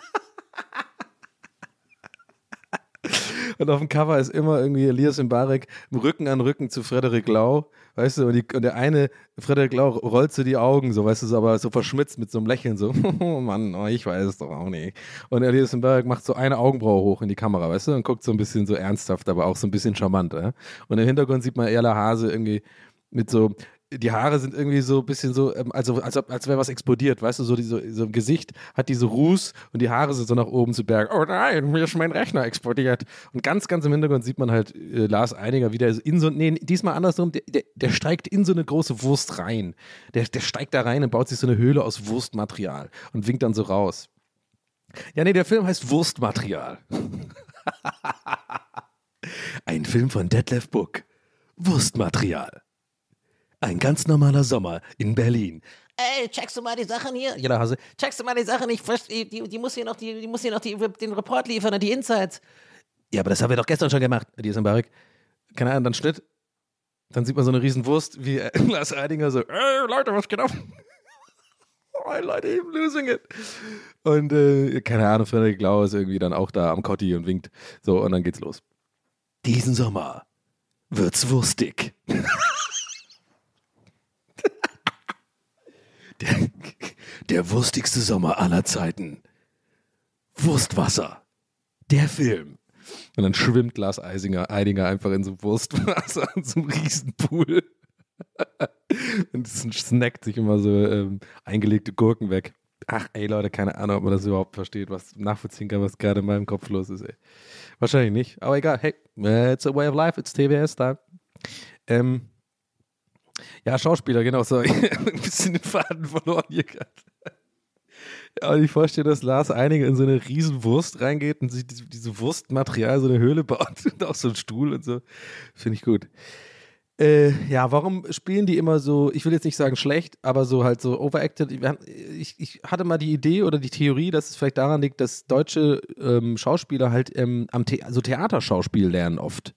Und auf dem Cover ist immer irgendwie Elias Mbarek Rücken an Rücken zu Frederik Lau, weißt du, und, die, und der eine, Frederik Lau, rollt so die Augen, so, weißt du, so, aber so verschmitzt mit so einem Lächeln, so, [LAUGHS] oh Mann, oh, ich weiß es doch auch nicht. Und Elias Mbarek macht so eine Augenbraue hoch in die Kamera, weißt du, und guckt so ein bisschen so ernsthaft, aber auch so ein bisschen charmant, ja? Und im Hintergrund sieht man Erla Hase irgendwie mit so, die Haare sind irgendwie so ein bisschen so, ähm, also als, als wäre was explodiert, weißt du, so, die, so, im Gesicht hat diese Ruß und die Haare sind so nach oben zu Berg. Oh nein, mir ist mein Rechner explodiert. Und ganz, ganz im Hintergrund sieht man halt äh, Lars Einiger wieder in so, nee, diesmal andersrum, der, der, der steigt in so eine große Wurst rein. Der, der steigt da rein und baut sich so eine Höhle aus Wurstmaterial und winkt dann so raus. Ja, nee, der Film heißt Wurstmaterial. [LAUGHS] Ein Film von Detlef Book. Wurstmaterial. Ein ganz normaler Sommer in Berlin. Ey, checkst du mal die Sachen hier? Jeder Hase. Checkst du mal die Sachen? Ich die, die, die muss hier noch, die, die muss hier noch die, den Report liefern, die Insights. Ja, aber das haben wir doch gestern schon gemacht. Die ist im Barrik. Keine Ahnung, dann Schnitt. Dann sieht man so eine riesen Wurst, wie äh, [LAUGHS] Lars Eidinger so, ey, Leute, was geht ab? [LAUGHS] oh, Leute, I'm losing it. Und äh, keine Ahnung, Frederik Lau ist irgendwie dann auch da am Kotti und winkt. So, und dann geht's los. Diesen Sommer wird's wurstig. [LAUGHS] der, der wurstigste Sommer aller Zeiten. Wurstwasser. Der Film. Und dann schwimmt Lars Eisinger, Eidinger einfach in so Wurstwasser in so einem Riesenpool. Und snackt sich immer so ähm, eingelegte Gurken weg. Ach, ey Leute, keine Ahnung, ob man das überhaupt versteht, was nachvollziehen kann, was gerade in meinem Kopf los ist, ey. Wahrscheinlich nicht, aber egal. Hey, it's a way of life, it's TBS da. Ähm, ja, Schauspieler, genau, sorry. [LAUGHS] Ein bisschen den Faden verloren hier gerade. Ja, und ich vorstelle, dass Lars Einige in so eine riesen Wurst reingeht und sich diese, Wurstmaterial so eine Höhle baut [LAUGHS] und auch so einen Stuhl und so. Finde ich gut. Äh, ja, warum spielen die immer so, ich will jetzt nicht sagen schlecht, aber so halt so overacted. Ich, ich hatte mal die Idee oder die Theorie, dass es vielleicht daran liegt, dass deutsche ähm, Schauspieler halt ähm, am The also Theaterschauspiel lernen oft.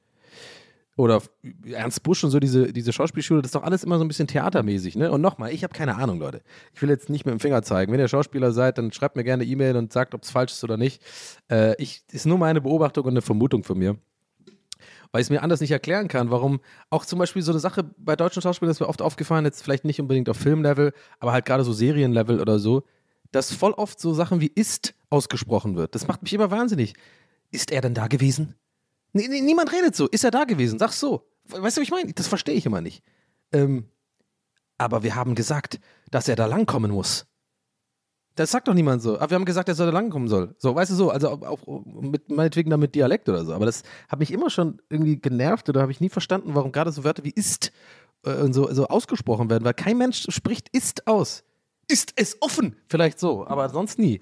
Oder Ernst Busch und so, diese, diese Schauspielschule, das ist doch alles immer so ein bisschen theatermäßig, ne? Und nochmal, ich habe keine Ahnung, Leute. Ich will jetzt nicht mit dem Finger zeigen. Wenn ihr Schauspieler seid, dann schreibt mir gerne E-Mail und sagt, ob es falsch ist oder nicht. Äh, ich, ist nur meine Beobachtung und eine Vermutung von mir. Weil ich es mir anders nicht erklären kann, warum auch zum Beispiel so eine Sache bei deutschen Schauspielern ist mir oft aufgefallen, jetzt vielleicht nicht unbedingt auf Filmlevel, aber halt gerade so Serienlevel oder so, dass voll oft so Sachen wie ist ausgesprochen wird. Das macht mich immer wahnsinnig. Ist er denn da gewesen? Nee, nee, niemand redet so. Ist er da gewesen? Sag's so. Weißt du, was ich meine? Das verstehe ich immer nicht. Ähm, aber wir haben gesagt, dass er da langkommen muss. Das sagt doch niemand so. Aber wir haben gesagt, er soll da langkommen soll. So, weißt du so, also auch, auch mit, meinetwegen dann mit Dialekt oder so. Aber das hat mich immer schon irgendwie genervt oder habe ich nie verstanden, warum gerade so Wörter wie ist äh, und so, so ausgesprochen werden, weil kein Mensch spricht ist aus. Ist es offen? Vielleicht so, aber sonst nie.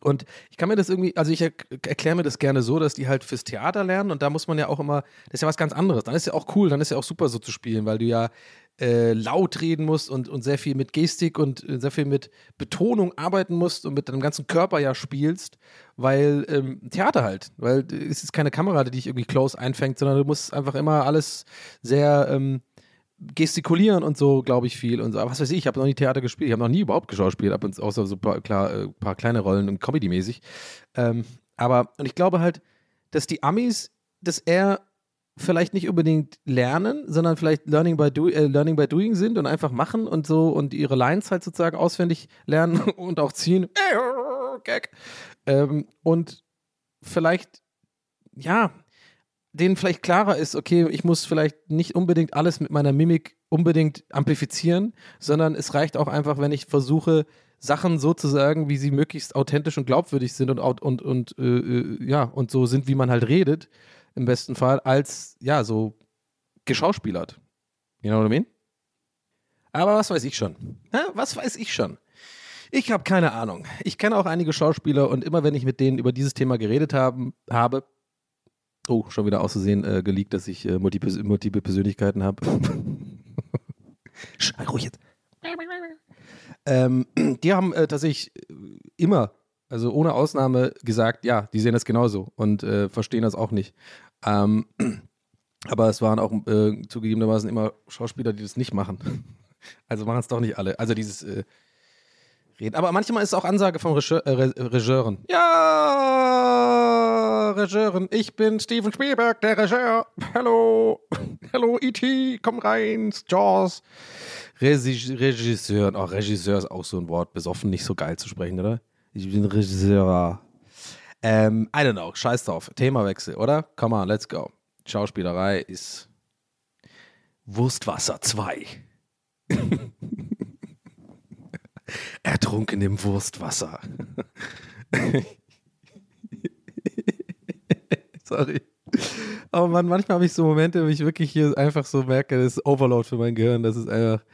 Und ich kann mir das irgendwie, also ich er erkläre mir das gerne so, dass die halt fürs Theater lernen und da muss man ja auch immer, das ist ja was ganz anderes. Dann ist ja auch cool, dann ist ja auch super so zu spielen, weil du ja äh, laut reden musst und, und sehr viel mit Gestik und äh, sehr viel mit Betonung arbeiten musst und mit deinem ganzen Körper ja spielst, weil ähm, Theater halt, weil es ist keine Kamera, die dich irgendwie close einfängt, sondern du musst einfach immer alles sehr ähm, gestikulieren und so, glaube ich, viel und so. Aber was weiß ich, ich habe noch nie Theater gespielt, ich habe noch nie überhaupt geschauspielt, ab und außer so paar, klar, äh, paar kleine Rollen und Comedy-mäßig. Ähm, aber, und ich glaube halt, dass die Amis das eher vielleicht nicht unbedingt lernen, sondern vielleicht Learning by, do, äh, Learning by Doing sind und einfach machen und so und ihre Lines halt sozusagen auswendig lernen [LAUGHS] und auch ziehen. Ähm, und vielleicht, ja, denen vielleicht klarer ist, okay, ich muss vielleicht nicht unbedingt alles mit meiner Mimik unbedingt amplifizieren, sondern es reicht auch einfach, wenn ich versuche, Sachen so zu sagen, wie sie möglichst authentisch und glaubwürdig sind und, und, und äh, äh, ja, und so sind, wie man halt redet, im besten Fall, als ja, so geschauspielert. You know what I mean? Aber was weiß ich schon? Hä? Was weiß ich schon? Ich habe keine Ahnung. Ich kenne auch einige Schauspieler und immer wenn ich mit denen über dieses Thema geredet haben, habe, oh, schon wieder auszusehen äh, geleakt, dass ich äh, multiple, multiple Persönlichkeiten habe. [LAUGHS] Schrei ruhig jetzt. Ähm, [CLEARS THROAT] die haben äh, tatsächlich äh, immer, also ohne Ausnahme, gesagt, ja, die sehen das genauso und äh, verstehen das auch nicht. Ähm, [CLEARS THROAT] aber es waren auch äh, zugegebenermaßen immer Schauspieler, die das nicht machen. [LAUGHS] Also machen es doch nicht alle. Also dieses äh, Reden. Aber manchmal ist es auch Ansage von äh, Re- Regisseuren. Ja, Regisseuren, ich bin Steven Spielberg, der Regisseur. Hallo, [LAUGHS] hallo E.T., komm rein, Jaws. Regi Regisseur, oh, Regisseur ist auch so ein Wort, besoffen nicht so geil zu sprechen, oder? Ich bin Regisseur. Ähm, I don't know, scheiß drauf. Themawechsel, oder? Come on, let's go. Schauspielerei ist Wurstwasser 2. [LAUGHS] Ertrunken im Wurstwasser. [LAUGHS] Sorry. Aber man, manchmal habe ich so Momente, wo ich wirklich hier einfach so merke, das ist Overload für mein Gehirn. Das ist einfach,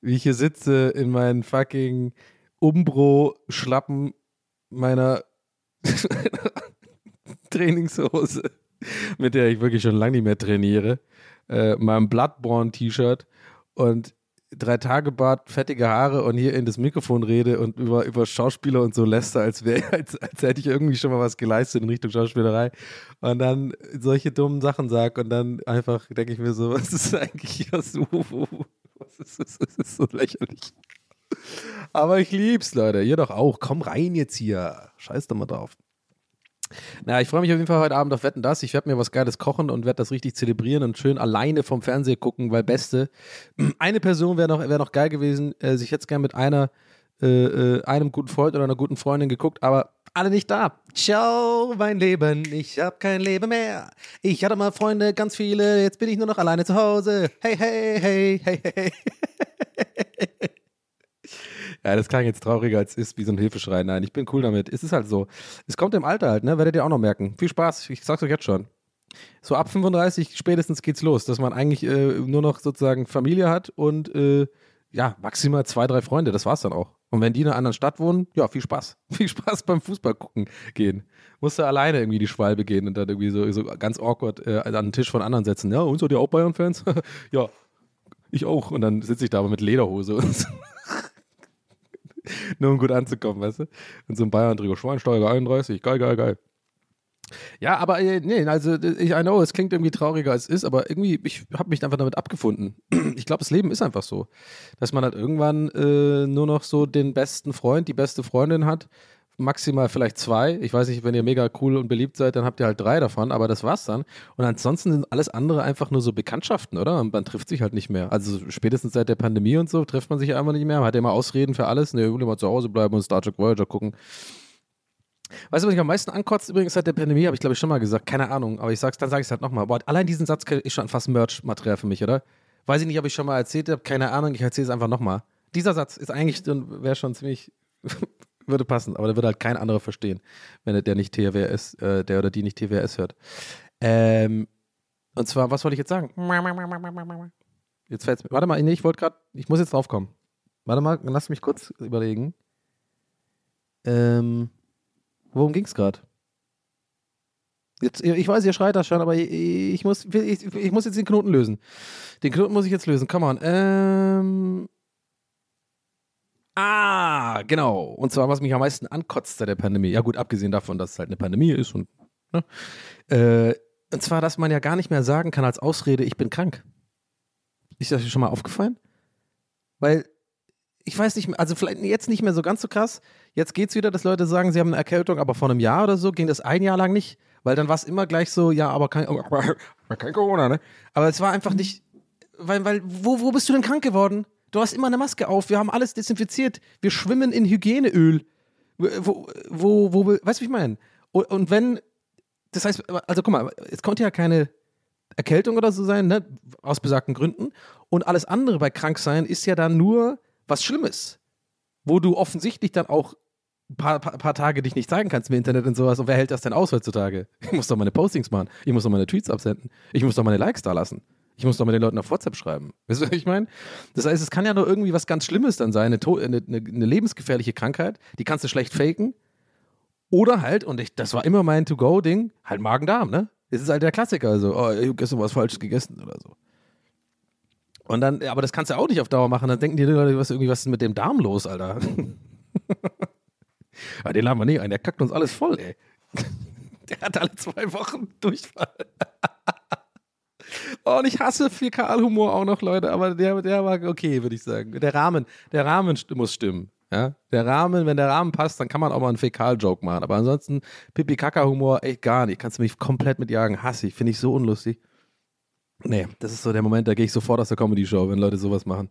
wie ich hier sitze in meinen fucking Umbro-Schlappen meiner [LAUGHS] Trainingshose, mit der ich wirklich schon lange nicht mehr trainiere, äh, meinem Bloodborne-T-Shirt und drei Tage Bart, fettige Haare und hier in das Mikrofon rede und über, über Schauspieler und so läster, als als, als hätte ich irgendwie schon mal was geleistet in Richtung Schauspielerei und dann solche dummen Sachen sag und dann einfach denke ich mir so, [LAUGHS] was ist eigentlich hier so, was ist das? Das ist so lächerlich. Aber ich lieb's, Leute. Ihr doch auch. Komm rein jetzt hier. Scheiß doch mal drauf. Na, ich freue mich auf jeden Fall heute Abend auf Wetten das. Ich werde mir was Geiles kochen und werde das richtig zelebrieren und schön alleine vom Fernseher gucken, weil Beste. [CLEARS THROAT] Eine Person wäre noch, wär noch geil gewesen. Äh, ich hätte es gerne mit einer, äh, äh, einem guten Freund oder einer guten Freundin geguckt, aber alle nicht da. Ciao, mein Leben, ich hab kein Leben mehr. Ich hatte mal Freunde, ganz viele, jetzt bin ich nur noch alleine zu Hause. Hey, hey, hey, hey, hey. [LAUGHS] Ja, das klang jetzt trauriger als ist, wie so ein Hilfeschrei. Nein, ich bin cool damit. Es ist halt so. Es kommt im Alter halt, ne? Werdet ihr auch noch merken. Viel Spaß, ich sag's euch jetzt schon. So ab 35 spätestens geht's los, dass man eigentlich äh, nur noch sozusagen Familie hat und äh, ja, maximal zwei, drei Freunde, das war's dann auch. Und wenn die in einer anderen Stadt wohnen, ja, viel Spaß. [LAUGHS] Viel Spaß beim Fußball gucken gehen. Musst du alleine irgendwie die Schwalbe gehen und dann irgendwie so, so ganz awkward äh, an den Tisch von anderen setzen. Ja, und seid ihr auch Bayern-Fans? [LAUGHS] ja, ich auch. Und dann sitze ich da aber mit Lederhose und so. [LAUGHS] Nur um gut anzukommen, weißt du? Und so ein Bayern-Trikot, Schweinsteiger 31, geil, geil, geil. Ja, aber äh, nee, also ich I know, es klingt irgendwie trauriger als es ist, aber irgendwie, ich habe mich einfach damit abgefunden. [CLEARS THROAT] Ich glaube, das Leben ist einfach so, dass man halt irgendwann äh, nur noch so den besten Freund, die beste Freundin hat, maximal vielleicht zwei. Ich weiß nicht, wenn ihr mega cool und beliebt seid, dann habt ihr halt drei davon, aber das war's dann. Und ansonsten sind alles andere einfach nur so Bekanntschaften, oder? Und man trifft sich halt nicht mehr. Also spätestens seit der Pandemie und so trifft man sich einfach nicht mehr. Man hat ja immer Ausreden für alles. Ne, will mal zu Hause bleiben und Star Trek Voyager gucken. Weißt du, was mich am meisten ankotzt übrigens seit der Pandemie, habe ich glaube ich schon mal gesagt, keine Ahnung, aber ich sag's, dann sage ich es halt nochmal. Boah, allein diesen Satz ist schon fast Merch-Material für mich, oder? Weiß ich nicht, ob ich schon mal erzählt habe, keine Ahnung, ich erzähle es einfach nochmal. Dieser Satz ist eigentlich, wäre schon ziemlich, [LAUGHS] würde passen, aber der würde halt kein anderer verstehen, wenn der nicht TWS, äh, der oder die nicht TWS hört. Ähm, und zwar, was wollte ich jetzt sagen? Jetzt fällt's mir. Warte mal, nee, ich wollte gerade, ich muss jetzt drauf kommen. Warte mal, lass mich kurz überlegen. Ähm, worum ging's gerade? Jetzt, ich weiß, ihr schreit das schon, aber ich, ich, muss, ich, ich muss jetzt den Knoten lösen. Den Knoten muss ich jetzt lösen. Come on. Ähm. Ah, genau. Und zwar, was mich am meisten ankotzt seit der Pandemie. Ja, gut, abgesehen davon, dass es halt eine Pandemie ist und. Ne? Äh, und zwar, dass man ja gar nicht mehr sagen kann als Ausrede, ich bin krank. Ist das schon mal aufgefallen? Weil ich weiß nicht mehr, also vielleicht jetzt nicht mehr so ganz so krass. Jetzt geht's wieder, dass Leute sagen, sie haben eine Erkältung, aber vor einem Jahr oder so ging das ein Jahr lang nicht, weil dann war es immer gleich so, ja, aber kein, aber [LAUGHS] kein Corona, ne? Aber es war einfach nicht, weil, weil, wo, wo bist du denn krank geworden? Du hast immer eine Maske auf, wir haben alles desinfiziert, wir schwimmen in Hygieneöl. Wo, wo, wo, weißt du, wie ich meine? Und, wenn, das heißt, also guck mal, es konnte ja keine, Erkältung oder so sein, ne? aus besagten Gründen. Und alles andere bei Kranksein ist ja dann nur was Schlimmes, wo du offensichtlich dann auch ein paar, paar, paar Tage dich nicht zeigen kannst im Internet und sowas. Und wer hält das denn aus heutzutage? Ich muss doch meine Postings machen. Ich muss doch meine Tweets absenden. Ich muss doch meine Likes da lassen. Ich muss doch mit den Leuten auf WhatsApp schreiben. [LAUGHS] Weißt du, was ich meine? Das heißt, es kann ja nur irgendwie was ganz Schlimmes dann sein, eine, eine, eine, lebensgefährliche Krankheit, die kannst du schlecht faken. Oder halt, und ich, das war immer mein To-Go-Ding, halt Magen-Darm, ne? Das ist halt der Klassiker, also, oh, ich habe gestern was Falsches gegessen oder so. Und dann, aber das kannst du auch nicht auf Dauer machen, dann denken die Leute, was, irgendwie, was ist mit dem Darm los, Alter? [LAUGHS] ja, den laden wir nicht ein, der kackt uns alles voll, ey. [LAUGHS] Der hat alle zwei Wochen Durchfall. Oh, und ich hasse Fäkalhumor auch noch, Leute, aber der, der war okay, würde ich sagen. Der Rahmen, der Rahmen muss stimmen. Ja? Der Rahmen, wenn der Rahmen passt, dann kann man auch mal einen Fäkal-Joke machen. Aber ansonsten, Pipi-Kaka-Humor, echt gar nicht. Kannst du mich komplett mitjagen. Hasse ich, finde ich so unlustig. Nee, das ist so der Moment, da gehe ich sofort aus der Comedy-Show, wenn Leute sowas machen.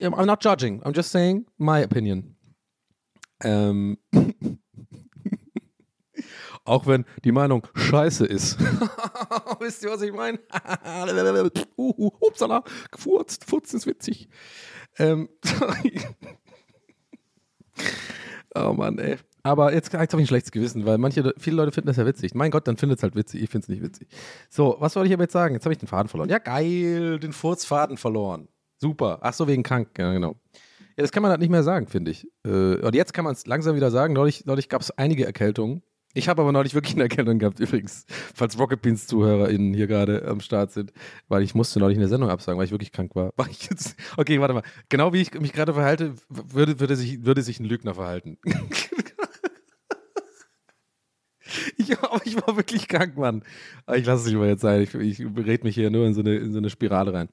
I'm not judging, I'm just saying my opinion. Ähm. [LAUGHS] Auch wenn die Meinung scheiße ist. [LAUGHS] [LAUGHS] Wisst ihr, was ich meine? [LAUGHS] uh, upsala, gefurzt, Furzen ist witzig. Ähm, oh Mann, ey. Aber jetzt, jetzt habe ich ein schlechtes Gewissen, weil manche, Le- viele Leute finden das ja witzig. Mein Gott, dann findet es halt witzig. Ich finde es nicht witzig. So, was wollte ich aber jetzt sagen? Jetzt habe ich den Faden verloren. Ja, geil, den Furzfaden verloren. Super. Ach so, wegen krank. Ja, genau. Ja, das kann man halt nicht mehr sagen, finde ich. Äh, und jetzt kann man es langsam wieder sagen. Neulich, neulich gab es einige Erkältungen. Ich habe aber neulich wirklich eine Erkältung gehabt, übrigens. Falls Rocket Beans ZuhörerInnen hier gerade am Start sind. Weil ich musste neulich eine Sendung absagen, weil ich wirklich krank war. [LAUGHS] War ich jetzt. Okay, warte mal. Genau wie ich mich gerade verhalte, würde, würde, sich, würde sich ein Lügner verhalten. [LAUGHS] Ich, ich war wirklich krank, Mann. Ich lasse es lieber jetzt sein. Ich, ich red mich hier nur in so, eine, in so eine Spirale rein.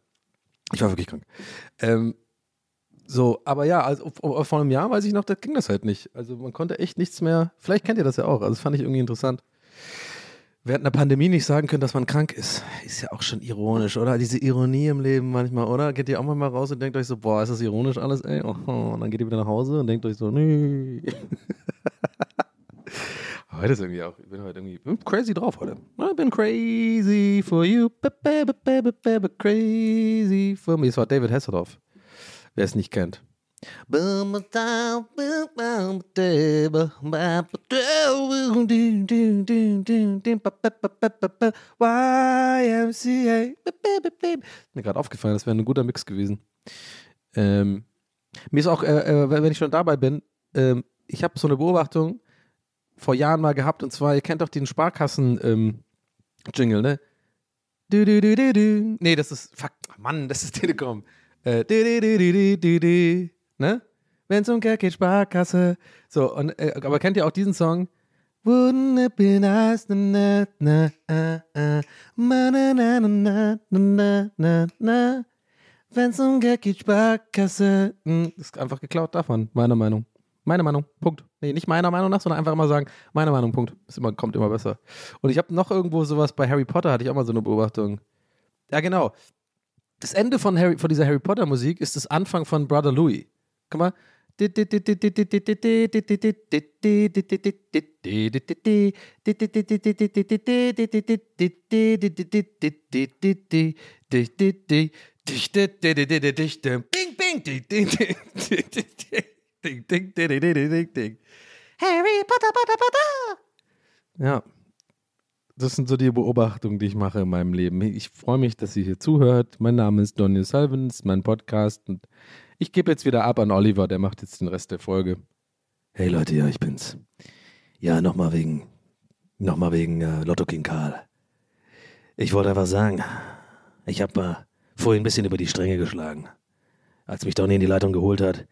Ich war wirklich krank. Ähm, so, aber ja, also vor einem Jahr weiß ich noch, da ging das halt nicht. Also man konnte echt nichts mehr. Vielleicht kennt ihr das ja auch. Also das fand ich irgendwie interessant. Während einer Pandemie nicht sagen können, dass man krank ist, ist ja auch schon ironisch, oder? Diese Ironie im Leben manchmal, oder? Geht ihr auch mal raus und denkt euch so, boah, ist das ironisch alles, ey? Oh, und dann geht ihr wieder nach Hause und denkt euch so, nee. [LAUGHS] Heute ist irgendwie auch, ich bin heute irgendwie bin crazy drauf heute. I been crazy for you, crazy for me. Das war David Hasselhoff, wer es nicht kennt. YMCA. Mir gerade aufgefallen, das wäre ein guter Mix gewesen. Ähm, mir ist auch, äh, äh, wenn ich schon dabei bin, ähm, ich habe so eine Beobachtung vor Jahren mal gehabt und zwar, ihr kennt doch den Sparkassen-Jingle, ne? Du, du, du, du, du. Nee, das ist, fuck, Mann, das ist [LAUGHS] Telekom. Äh, ne? Wenn's um Geld geht, Sparkasse. So, und, äh, aber kennt ihr auch diesen Song? Wouldn't it be nice, na, na, na, na, na, na, na, na, na, na. Wenn's um Geld geht, Sparkasse. Hm, ist einfach geklaut davon, meiner Meinung. Meine Meinung, Punkt. Nee, nicht meiner Meinung nach, sondern einfach immer sagen, meine Meinung, Punkt. Ist immer, kommt immer besser. Und ich habe noch irgendwo sowas, bei Harry Potter hatte ich auch mal so eine Beobachtung. Ja, genau. Das Ende von, Harry, von dieser Harry Potter Musik ist das Anfang von Brother Louis. Guck mal. Bing, bing, ding, ding, ding, ding, ding, ding, ding, ding, ding. Harry Potter, Potter, Potter. Ja, das sind so die Beobachtungen, die ich mache in meinem Leben. Ich freue mich, dass ihr hier zuhört. Mein Name ist Donny ist mein Podcast und ich gebe jetzt wieder ab an Oliver, der macht jetzt den Rest der Folge. Hey Leute, ja, ich bin's. Ja, nochmal wegen, nochmal wegen äh, Lotto King Karl. Ich wollte einfach sagen, ich habe äh, vorhin ein bisschen über die Stränge geschlagen. Als mich Donny in die Leitung geholt hat,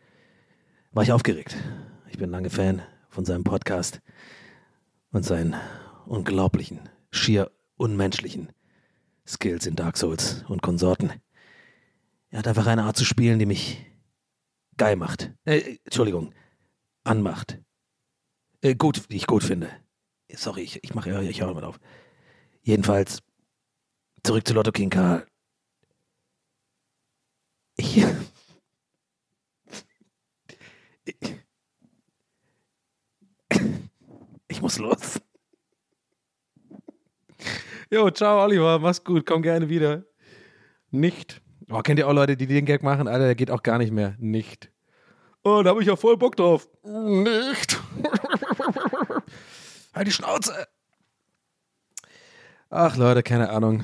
war ich aufgeregt. Ich bin lange Fan von seinem Podcast und seinen unglaublichen, schier unmenschlichen Skills in Dark Souls und Konsorten. Er hat einfach eine Art zu spielen, die mich geil macht. Äh, Entschuldigung, anmacht. Äh, gut, die ich gut finde. Sorry, ich, ich mache ich höre mal auf. Jedenfalls, zurück zu Lotto King Karl. Ich, [LAUGHS] ich, ich muss los. Jo, ciao, Oliver. Mach's gut. Komm gerne wieder. Nicht. Oh, kennt ihr auch Leute, die den Gag machen? Alter, der geht auch gar nicht mehr. Nicht. Oh, da habe ich ja voll Bock drauf. Nicht. halt die Schnauze. Ach, Leute, keine Ahnung.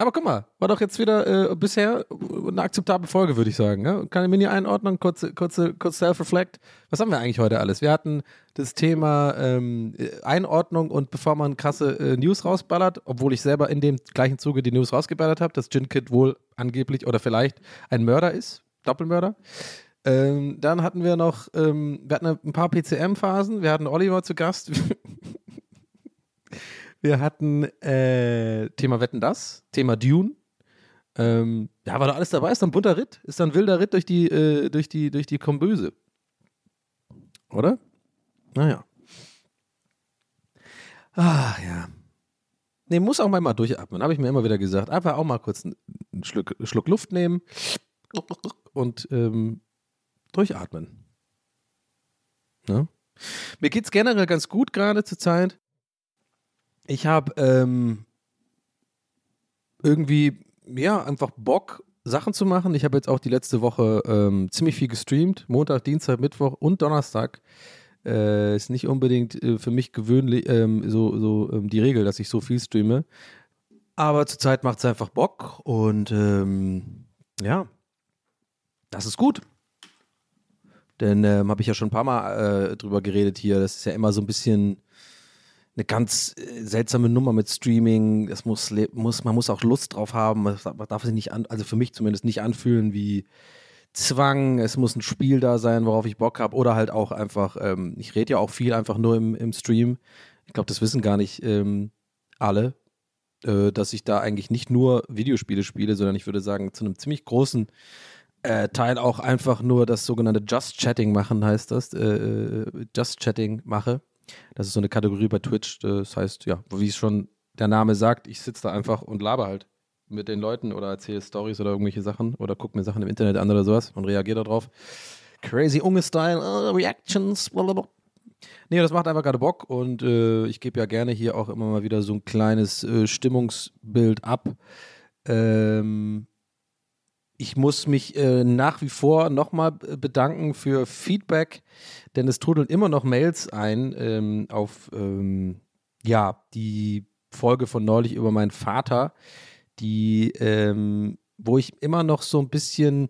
Aber guck mal, war doch jetzt wieder äh, bisher eine akzeptable Folge, würde ich sagen. Ja? Kann ich mir hier einordnen? Kurze, kurze, kurz Self-Reflect. Was haben wir eigentlich heute alles? Wir hatten das Thema ähm, Einordnung und bevor man krasse äh, News rausballert, obwohl ich selber in dem gleichen Zuge die News rausgeballert habe, dass Jinkit wohl angeblich oder vielleicht ein Mörder ist, Doppelmörder. Ähm, dann hatten wir noch, ähm, wir hatten ein paar PCM-Phasen, wir hatten Oliver zu Gast. [LAUGHS] Wir hatten äh, Thema Wetten das, Thema Dune. Ähm, ja, war da alles dabei, ist dann ein bunter Ritt, ist dann ein wilder Ritt durch die, äh, durch die, durch die Komböse. Oder? Naja. Ah, ja. Nee, muss auch mal, durchatmen, habe ich mir immer wieder gesagt. Einfach auch mal kurz einen Schluck, Schluck Luft nehmen und ähm, durchatmen. Ja? Mir geht es generell ganz gut gerade zur Zeit. Ich habe ähm, irgendwie, ja, einfach Bock, Sachen zu machen. Ich habe jetzt auch die letzte Woche ähm, ziemlich viel gestreamt. Montag, Dienstag, Mittwoch und Donnerstag. Äh, ist nicht unbedingt äh, für mich gewöhnlich ähm, so, so ähm, die Regel, dass ich so viel streame. Aber zurzeit macht es einfach Bock und ähm, ja, das ist gut. Denn ähm, habe ich ja schon ein paar Mal äh, drüber geredet hier. Das ist ja immer so ein bisschen eine ganz äh, seltsame Nummer mit Streaming. Das muss, muss, man muss auch Lust drauf haben. Man darf sich nicht an, also für mich zumindest nicht anfühlen wie Zwang. Es muss ein Spiel da sein, worauf ich Bock habe. Oder halt auch einfach, ähm, ich rede ja auch viel einfach nur im, im Stream. Ich glaube, das wissen gar nicht ähm, alle, äh, dass ich da eigentlich nicht nur Videospiele spiele, sondern ich würde sagen, zu einem ziemlich großen äh, Teil auch einfach nur das sogenannte Just Chatting machen, heißt das. Äh, äh Just Chatting mache. Das ist so eine Kategorie bei Twitch. Das heißt, ja, wie es schon der Name sagt, ich sitze da einfach und laber halt mit den Leuten oder erzähle Stories oder irgendwelche Sachen oder gucke mir Sachen im Internet an oder sowas und reagiere darauf. Crazy Unge-Style, uh, Reactions, blablabla. Nee, das macht einfach gerade Bock und äh, ich gebe ja gerne hier auch immer mal wieder so ein kleines äh, Stimmungsbild ab. Ähm, ich muss mich äh, nach wie vor nochmal bedanken für Feedback, denn es trudeln immer noch Mails ein ähm, auf ähm, ja, die Folge von neulich über meinen Vater, die, ähm, wo ich immer noch so ein bisschen.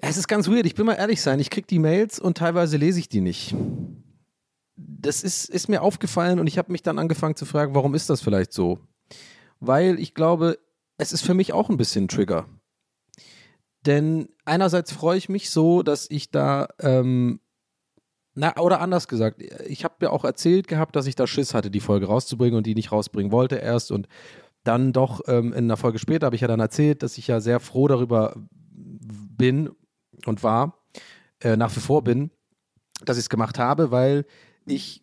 Es ist ganz weird, ich bin mal ehrlich sein, ich kriege die Mails und teilweise lese ich die nicht. Das ist, ist mir aufgefallen und ich habe mich dann angefangen zu fragen, warum ist das vielleicht so? Weil ich glaube, es ist für mich auch ein bisschen ein Trigger. Denn einerseits freue ich mich so, dass ich da, ähm, na, oder anders gesagt, ich habe mir auch erzählt gehabt, dass ich da Schiss hatte, die Folge rauszubringen und die nicht rausbringen wollte erst. Und dann doch ähm, in einer Folge später habe ich ja dann erzählt, dass ich ja sehr froh darüber bin und war, äh, nach wie vor bin, dass ich es gemacht habe, weil ich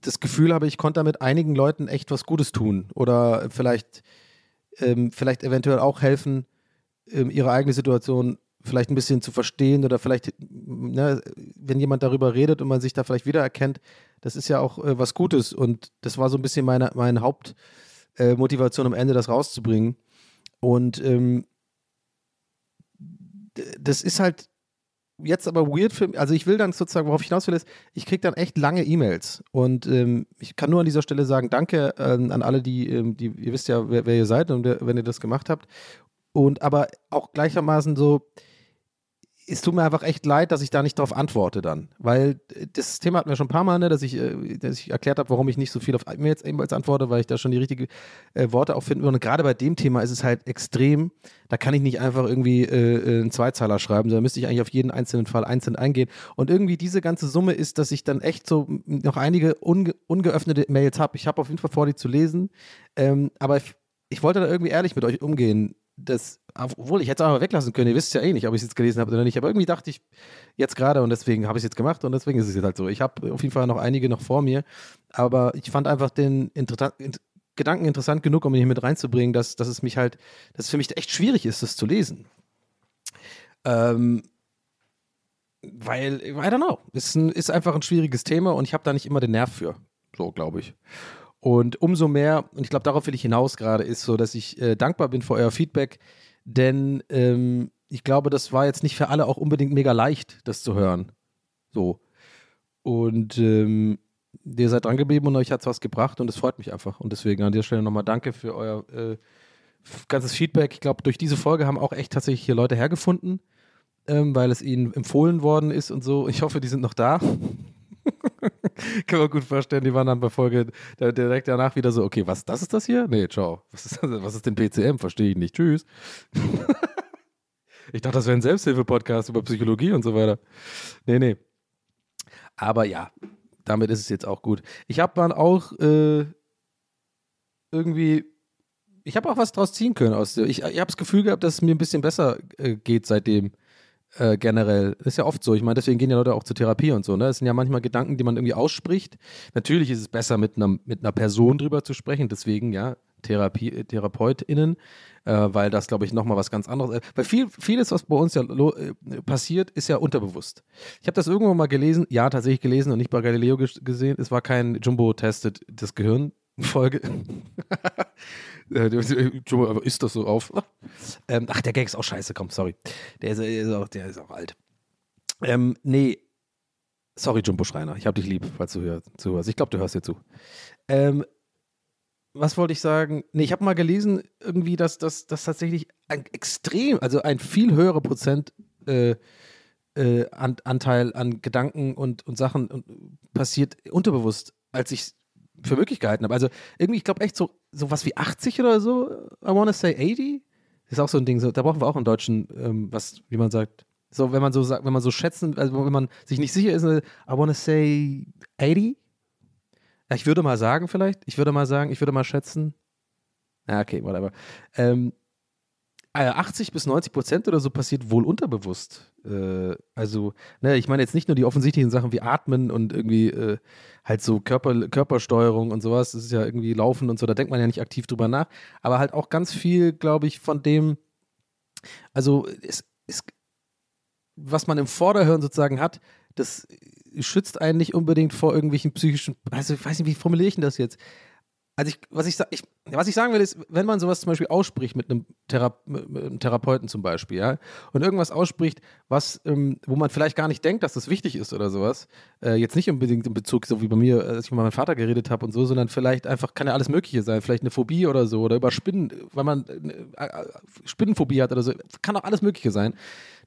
das Gefühl habe, ich konnte damit einigen Leuten echt was Gutes tun oder vielleicht, ähm, vielleicht eventuell auch helfen, ihre eigene Situation vielleicht ein bisschen zu verstehen oder vielleicht, ne, wenn jemand darüber redet und man sich da vielleicht wiedererkennt, das ist ja auch äh, was Gutes und das war so ein bisschen meine, meine Hauptmotivation äh, am Ende, das rauszubringen. Und ähm, das ist halt jetzt aber weird für mich. Also ich will dann sozusagen, worauf ich hinaus will, ist, ich kriege dann echt lange E-Mails. Und ähm, ich kann nur an dieser Stelle sagen, danke äh, an alle, die, ähm, die, ihr wisst ja, wer, wer ihr seid und wer, wenn ihr das gemacht habt. Und aber auch gleichermaßen so, es tut mir einfach echt leid, dass ich da nicht darauf antworte dann. Weil äh, das Thema hatten wir schon ein paar Mal, ne, dass, ich, äh, dass ich erklärt habe, warum ich nicht so viel auf E-Mails ebenfalls antworte, weil ich da schon die richtigen äh, Worte auch finden will. Und gerade bei dem Thema ist es halt extrem, da kann ich nicht einfach irgendwie äh, äh einen Zweizeiler schreiben, sondern müsste ich eigentlich auf jeden einzelnen Fall einzeln eingehen. Und irgendwie diese ganze Summe ist, dass ich dann echt so noch einige unge ungeöffnete Mails habe. Ich habe auf jeden Fall vor, die zu lesen. Ähm, aber ich, ich wollte da irgendwie ehrlich mit euch umgehen das, obwohl ich hätte es auch mal weglassen können, ihr wisst ja eh nicht, ob ich es jetzt gelesen habe oder nicht, aber irgendwie dachte ich jetzt gerade und deswegen habe ich es jetzt gemacht und deswegen ist es jetzt halt so. Ich habe auf jeden Fall noch einige noch vor mir, aber ich fand einfach den Inter Gedanken interessant genug, um ihn hier mit reinzubringen, dass, dass es mich halt, dass es für mich echt schwierig ist, das zu lesen. Ähm, weil, I don't know, ist, ein, ist einfach ein schwieriges Thema und ich habe da nicht immer den Nerv für, so glaube ich. Und umso mehr, und ich glaube, darauf will ich hinaus gerade, ist so, dass ich äh, dankbar bin für euer Feedback, denn ähm, ich glaube, das war jetzt nicht für alle auch unbedingt mega leicht, das zu hören. So. Und ähm, ihr seid dran geblieben und euch hat es was gebracht und es freut mich einfach. Und deswegen an dieser Stelle nochmal danke für euer äh, ganzes Feedback. Ich glaube, durch diese Folge haben auch echt tatsächlich hier Leute hergefunden, ähm, weil es ihnen empfohlen worden ist und so. Ich hoffe, die sind noch da. [LAUGHS] Kann man gut vorstellen, die waren dann bei Folge direkt danach wieder so, okay, was, das ist das hier? Nee, ciao. Was ist, was ist denn PCM? Verstehe ich nicht. Tschüss. [LAUGHS] ich dachte, das wäre ein Selbsthilfe-Podcast über Psychologie und so weiter. Nee, nee. Aber ja, damit ist es jetzt auch gut. Ich habe dann auch äh, irgendwie, ich habe auch was draus ziehen können aus ich, ich habe das Gefühl gehabt, dass es mir ein bisschen besser äh, geht seitdem. Äh, generell. Ist ja oft so. Ich meine, deswegen gehen ja Leute auch zur Therapie und so. Ne? Das sind ja manchmal Gedanken, die man irgendwie ausspricht. Natürlich ist es besser, mit einer, mit einer Person drüber zu sprechen. Deswegen, ja, Therapie, äh, TherapeutInnen, äh, weil das, glaube ich, nochmal was ganz anderes ist. Weil viel, vieles, was bei uns ja äh, passiert, ist ja unterbewusst. Ich habe das irgendwann mal gelesen, ja, tatsächlich gelesen und nicht bei Galileo ges- gesehen. Es war kein Jumbo-Testet das Gehirn. Folge. [LAUGHS] [LAUGHS] Ist das so auf? [LAUGHS] Ähm, ach, der Gag ist auch scheiße, komm, sorry. Der ist, ist auch, der ist auch alt. Ähm, nee. Sorry, Jumbo Schreiner. Ich hab dich lieb, falls du hör, zuhörst. Ich glaube, du hörst dir zu. Ähm, was wollte ich sagen? Nee, ich habe mal gelesen, irgendwie, dass das tatsächlich ein extrem, also ein viel höherer Prozent äh, äh, an, Anteil an Gedanken und, und Sachen passiert unterbewusst, als ich für möglich gehalten habe. Also irgendwie, ich glaube echt so, so was wie 80 oder so, I wanna say 80. Ist auch so ein Ding, so, da brauchen wir auch einen Deutschen, ähm, was, wie man sagt, so, wenn man so sagt, wenn man so schätzen, also wenn man sich nicht sicher ist, I wanna say 80. Ja, ich würde mal sagen, vielleicht, ich würde mal sagen, ich würde mal schätzen, ja, okay, whatever. Ähm, äh, 80 bis 90 Prozent oder so passiert wohl unterbewusst. Äh, also, ne, ich meine jetzt nicht nur die offensichtlichen Sachen wie Atmen und irgendwie äh, halt so Körper, Körpersteuerung und sowas, das ist ja irgendwie Laufen und so, da denkt man ja nicht aktiv drüber nach, aber halt auch ganz viel, glaube ich, von dem, also es, es, was man im Vorderhirn sozusagen hat, das schützt einen nicht unbedingt vor irgendwelchen psychischen, also ich weiß nicht, wie formuliere ich denn das jetzt? Also ich, was ich, ich, was ich sagen will, ist, wenn man sowas zum Beispiel ausspricht mit einem, Thera mit einem Therapeuten zum Beispiel, ja, und irgendwas ausspricht, was, ähm, wo man vielleicht gar nicht denkt, dass das wichtig ist oder sowas, äh, jetzt nicht unbedingt in Bezug, so wie bei mir, als ich mit meinem Vater geredet habe und so, sondern vielleicht einfach, kann ja alles Mögliche sein, vielleicht eine Phobie oder so, oder über Spinnen, weil man äh, äh, Spinnenphobie hat oder so, kann auch alles Mögliche sein,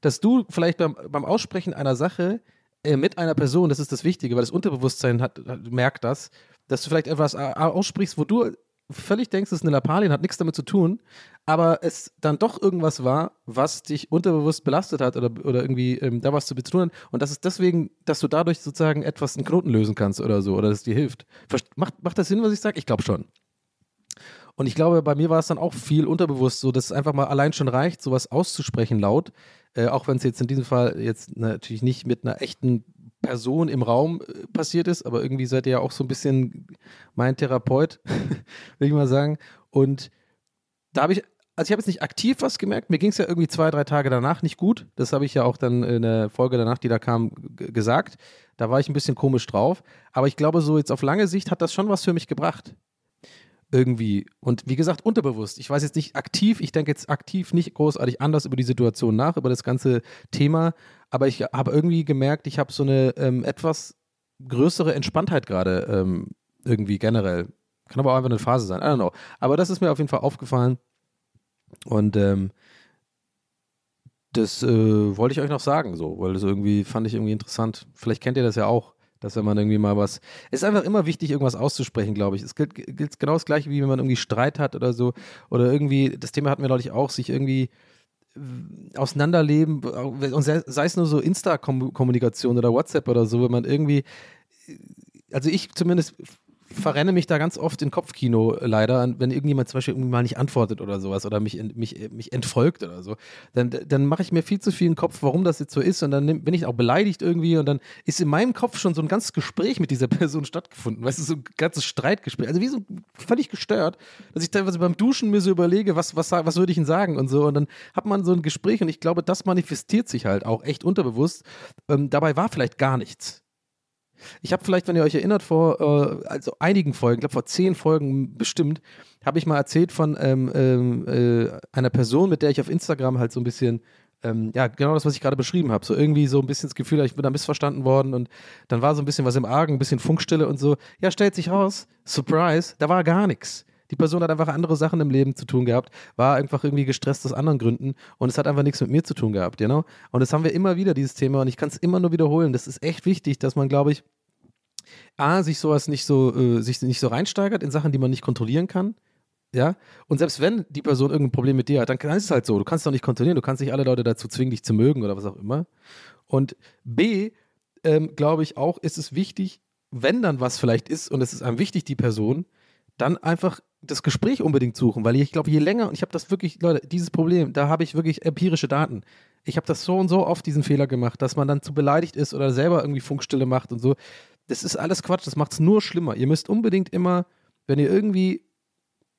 dass du vielleicht beim, beim Aussprechen einer Sache äh, mit einer Person, das ist das Wichtige, weil das Unterbewusstsein hat, merkt das, dass du vielleicht etwas äh, aussprichst, wo du völlig denkst, es ist eine Lappalien, hat nichts damit zu tun, aber es dann doch irgendwas war, was dich unterbewusst belastet hat oder, oder irgendwie ähm, da was zu betonen und das ist deswegen, dass du dadurch sozusagen etwas einen Knoten lösen kannst oder so oder dass es dir hilft. Macht, macht das Sinn, was ich sage? Ich glaube schon. Und ich glaube, bei mir war es dann auch viel unterbewusst, so dass es einfach mal allein schon reicht, sowas auszusprechen laut, äh, auch wenn es jetzt in diesem Fall jetzt natürlich nicht mit einer echten Person im Raum äh, passiert ist, aber irgendwie seid ihr ja auch so ein bisschen mein Therapeut, [LAUGHS] will ich mal sagen. Und da habe ich, also ich habe jetzt nicht aktiv was gemerkt, mir ging es ja irgendwie zwei, drei Tage danach nicht gut. Das habe ich ja auch dann in der Folge danach, die da kam, gesagt. Da war ich ein bisschen komisch drauf. Aber ich glaube, so jetzt auf lange Sicht hat das schon was für mich gebracht irgendwie. Und wie gesagt, unterbewusst. Ich weiß jetzt nicht aktiv, ich denke jetzt aktiv nicht großartig anders über die Situation nach, über das ganze Thema, aber ich habe irgendwie gemerkt, ich habe so eine ähm, etwas größere Entspanntheit gerade ähm, irgendwie generell. Kann aber auch einfach eine Phase sein, I don't know. Aber das ist mir auf jeden Fall aufgefallen und ähm, das äh, wollte ich euch noch sagen, so, weil das irgendwie fand ich irgendwie interessant. Vielleicht kennt ihr das ja auch, dass wenn man irgendwie mal was. Es ist einfach immer wichtig, irgendwas auszusprechen, glaube ich. Es gilt, gilt genau das gleiche, wie wenn man irgendwie Streit hat oder so. Oder irgendwie, das Thema hatten wir, glaube ich, auch, sich irgendwie äh, auseinanderleben, und sei, sei es nur so Insta-Kommunikation oder WhatsApp oder so, wenn man irgendwie, also ich zumindest verrenne mich da ganz oft in Kopfkino leider, wenn irgendjemand zum Beispiel irgendwie mal nicht antwortet oder sowas oder mich, mich, mich entfolgt oder so, dann, dann mache ich mir viel zu viel in den Kopf, warum das jetzt so ist und dann bin ich auch beleidigt irgendwie und dann ist in meinem Kopf schon so ein ganzes Gespräch mit dieser [LAUGHS] Person stattgefunden, weißt du, so ein ganzes Streitgespräch, also wie so völlig gestört, dass ich teilweise beim Duschen mir so überlege, was, was, was würde ich denn sagen und so und dann hat man so ein Gespräch und ich glaube, das manifestiert sich halt auch echt unterbewusst. Ähm, dabei war vielleicht gar nichts. Ich habe vielleicht, wenn ihr euch erinnert, vor äh, also einigen Folgen, ich glaube vor zehn Folgen bestimmt, habe ich mal erzählt von ähm, ähm, äh, einer Person, mit der ich auf Instagram halt so ein bisschen, ähm, ja, genau das, was ich gerade beschrieben habe. So irgendwie so ein bisschen das Gefühl, ich bin da missverstanden worden und dann war so ein bisschen was im Argen, ein bisschen Funkstille und so. Ja, stellt sich raus, Surprise, da war gar nichts. Die Person hat einfach andere Sachen im Leben zu tun gehabt, war einfach irgendwie gestresst aus anderen Gründen und es hat einfach nichts mit mir zu tun gehabt, you know? Und das haben wir immer wieder, dieses Thema, und ich kann es immer nur wiederholen. Das ist echt wichtig, dass man, glaube ich, A, sich sowas nicht so, äh, sich nicht so reinsteigert in Sachen, die man nicht kontrollieren kann. Ja, und selbst wenn die Person irgendein Problem mit dir hat, dann ist es halt so. Du kannst doch nicht kontrollieren, du kannst nicht alle Leute dazu zwingen, dich zu mögen oder was auch immer. Und B, ähm, glaube ich auch, ist es wichtig, wenn dann was vielleicht ist und es ist einem wichtig, die Person, dann einfach das Gespräch unbedingt suchen, weil ich glaube, je länger, und ich habe das wirklich, Leute, dieses Problem, da habe ich wirklich empirische Daten. Ich habe das so und so oft diesen Fehler gemacht, dass man dann zu beleidigt ist oder selber irgendwie Funkstille macht und so. Das ist alles Quatsch, das macht es nur schlimmer. Ihr müsst unbedingt immer, wenn ihr irgendwie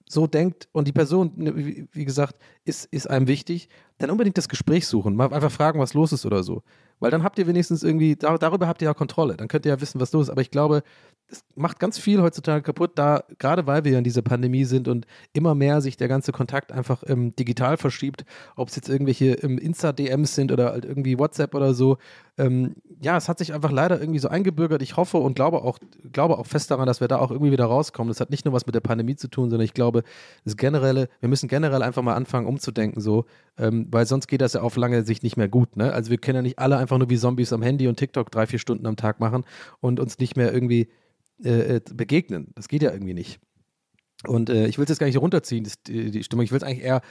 so denkt und die Person, ne, wie, gesagt, ist, ist einem wichtig, dann unbedingt das Gespräch suchen. Mal einfach fragen, was los ist oder so. Weil dann habt ihr wenigstens irgendwie, da, darüber habt ihr ja Kontrolle. Dann könnt ihr ja wissen, was los ist. Aber ich glaube, es macht ganz viel heutzutage kaputt, da, gerade weil wir ja in dieser Pandemie sind und immer mehr sich der ganze Kontakt einfach ähm, digital verschiebt, ob es jetzt irgendwelche ähm, Insta-DMs sind oder halt irgendwie WhatsApp oder so. Ähm, ja, es hat sich einfach leider irgendwie so eingebürgert. Ich hoffe und glaube auch, glaube auch fest daran, dass wir da auch irgendwie wieder rauskommen. Das hat nicht nur was mit der Pandemie zu tun, sondern ich glaube, das generelle, wir müssen generell einfach mal anfangen, umzudenken, so, ähm, weil sonst geht das ja auf lange Sicht nicht mehr gut. Ne? Also wir können ja nicht alle einfach nur wie Zombies am Handy und TikTok drei, vier Stunden am Tag machen und uns nicht mehr irgendwie äh, äh, begegnen. Das geht ja irgendwie nicht. Und äh, ich will es jetzt gar nicht runterziehen, das, die, die, Stimmung. Ich will es eigentlich eher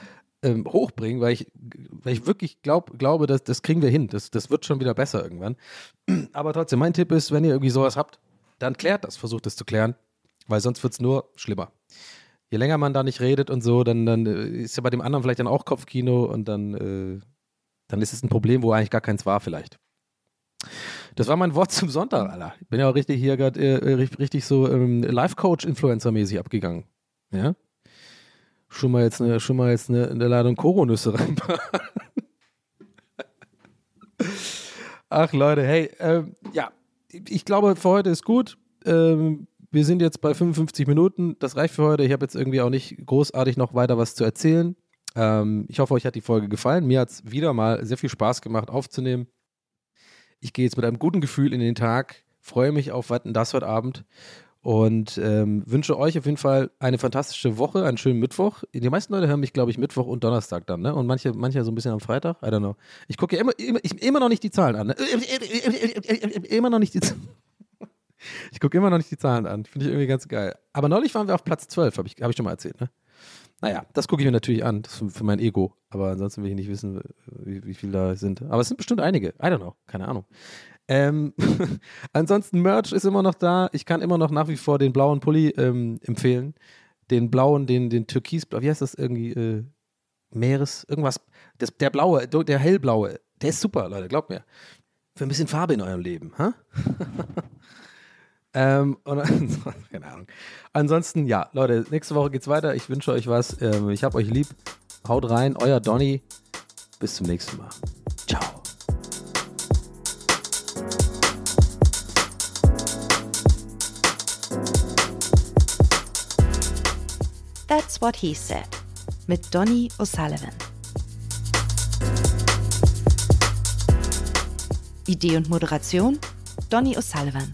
ähm, hochbringen, weil ich, weil ich wirklich glaub, glaube, dass, das kriegen wir hin. Das, das wird schon wieder besser irgendwann. [CLEARS THROAT] Aber trotzdem, mein Tipp ist, wenn ihr irgendwie sowas habt, dann klärt das, versucht es zu klären, weil sonst wird es nur schlimmer. Je länger man da nicht redet und so, dann, dann äh, ist ja bei dem anderen vielleicht dann auch Kopfkino und dann, äh, dann ist es ein Problem, wo eigentlich gar keins war vielleicht. Das war mein Wort [LAUGHS] zum Sonntag, Alter. Ich bin ja auch richtig hier gerade äh, richtig so ähm, Life-Coach-Influencer-mäßig abgegangen. Ja? Schon mal jetzt eine, schon mal jetzt eine, eine Ladung Koronüsse reinpacken. [LAUGHS] Ach Leute, hey, ähm, ja, ich glaube, für heute ist gut. Ähm, wir sind jetzt bei 55 Minuten. Das reicht für heute. Ich habe jetzt irgendwie auch nicht großartig noch weiter was zu erzählen. Ähm, ich hoffe, euch hat die Folge gefallen. Mir hat es wieder mal sehr viel Spaß gemacht aufzunehmen. Ich gehe jetzt mit einem guten Gefühl in den Tag, freue mich auf Wetten das heute Abend und ähm, wünsche euch auf jeden Fall eine fantastische Woche, einen schönen Mittwoch. Die meisten Leute hören mich, glaube ich, Mittwoch und Donnerstag dann, ne? Und manche, manche so ein bisschen am Freitag. I don't know. Ich gucke ja immer, immer, ich, immer noch nicht die Zahlen an. Ne? Immer noch nicht die Zahlen. Ich gucke immer noch nicht die Zahlen an. Finde ich irgendwie ganz geil. Aber neulich waren wir auf Platz 12, habe ich, hab ich schon mal erzählt, ne? Naja, das gucke ich mir natürlich an. Das ist für mein Ego. Aber ansonsten will ich nicht wissen, wie, wie viele da sind. Aber es sind bestimmt einige. I don't know. Keine Ahnung. Ähm, [LAUGHS] ansonsten, Merch ist immer noch da. Ich kann immer noch nach wie vor den blauen Pulli ähm, empfehlen. Den blauen, den, den Türkisblau. Wie heißt das irgendwie? Äh, Meeres, irgendwas. Das, der blaue, der hellblaue. Der ist super, Leute. Glaubt mir. Für ein bisschen Farbe in eurem Leben. Ha? [LAUGHS] Ähm, und, [LAUGHS] keine Ahnung. Ansonsten, ja, Leute, nächste Woche geht's weiter. Ich wünsche euch was. Ähm, ich hab euch lieb. Haut rein, euer Donny. Bis zum nächsten Mal. Ciao. That's what he said. Mit Donny O'Sullivan. Idee und Moderation Donny O'Sullivan.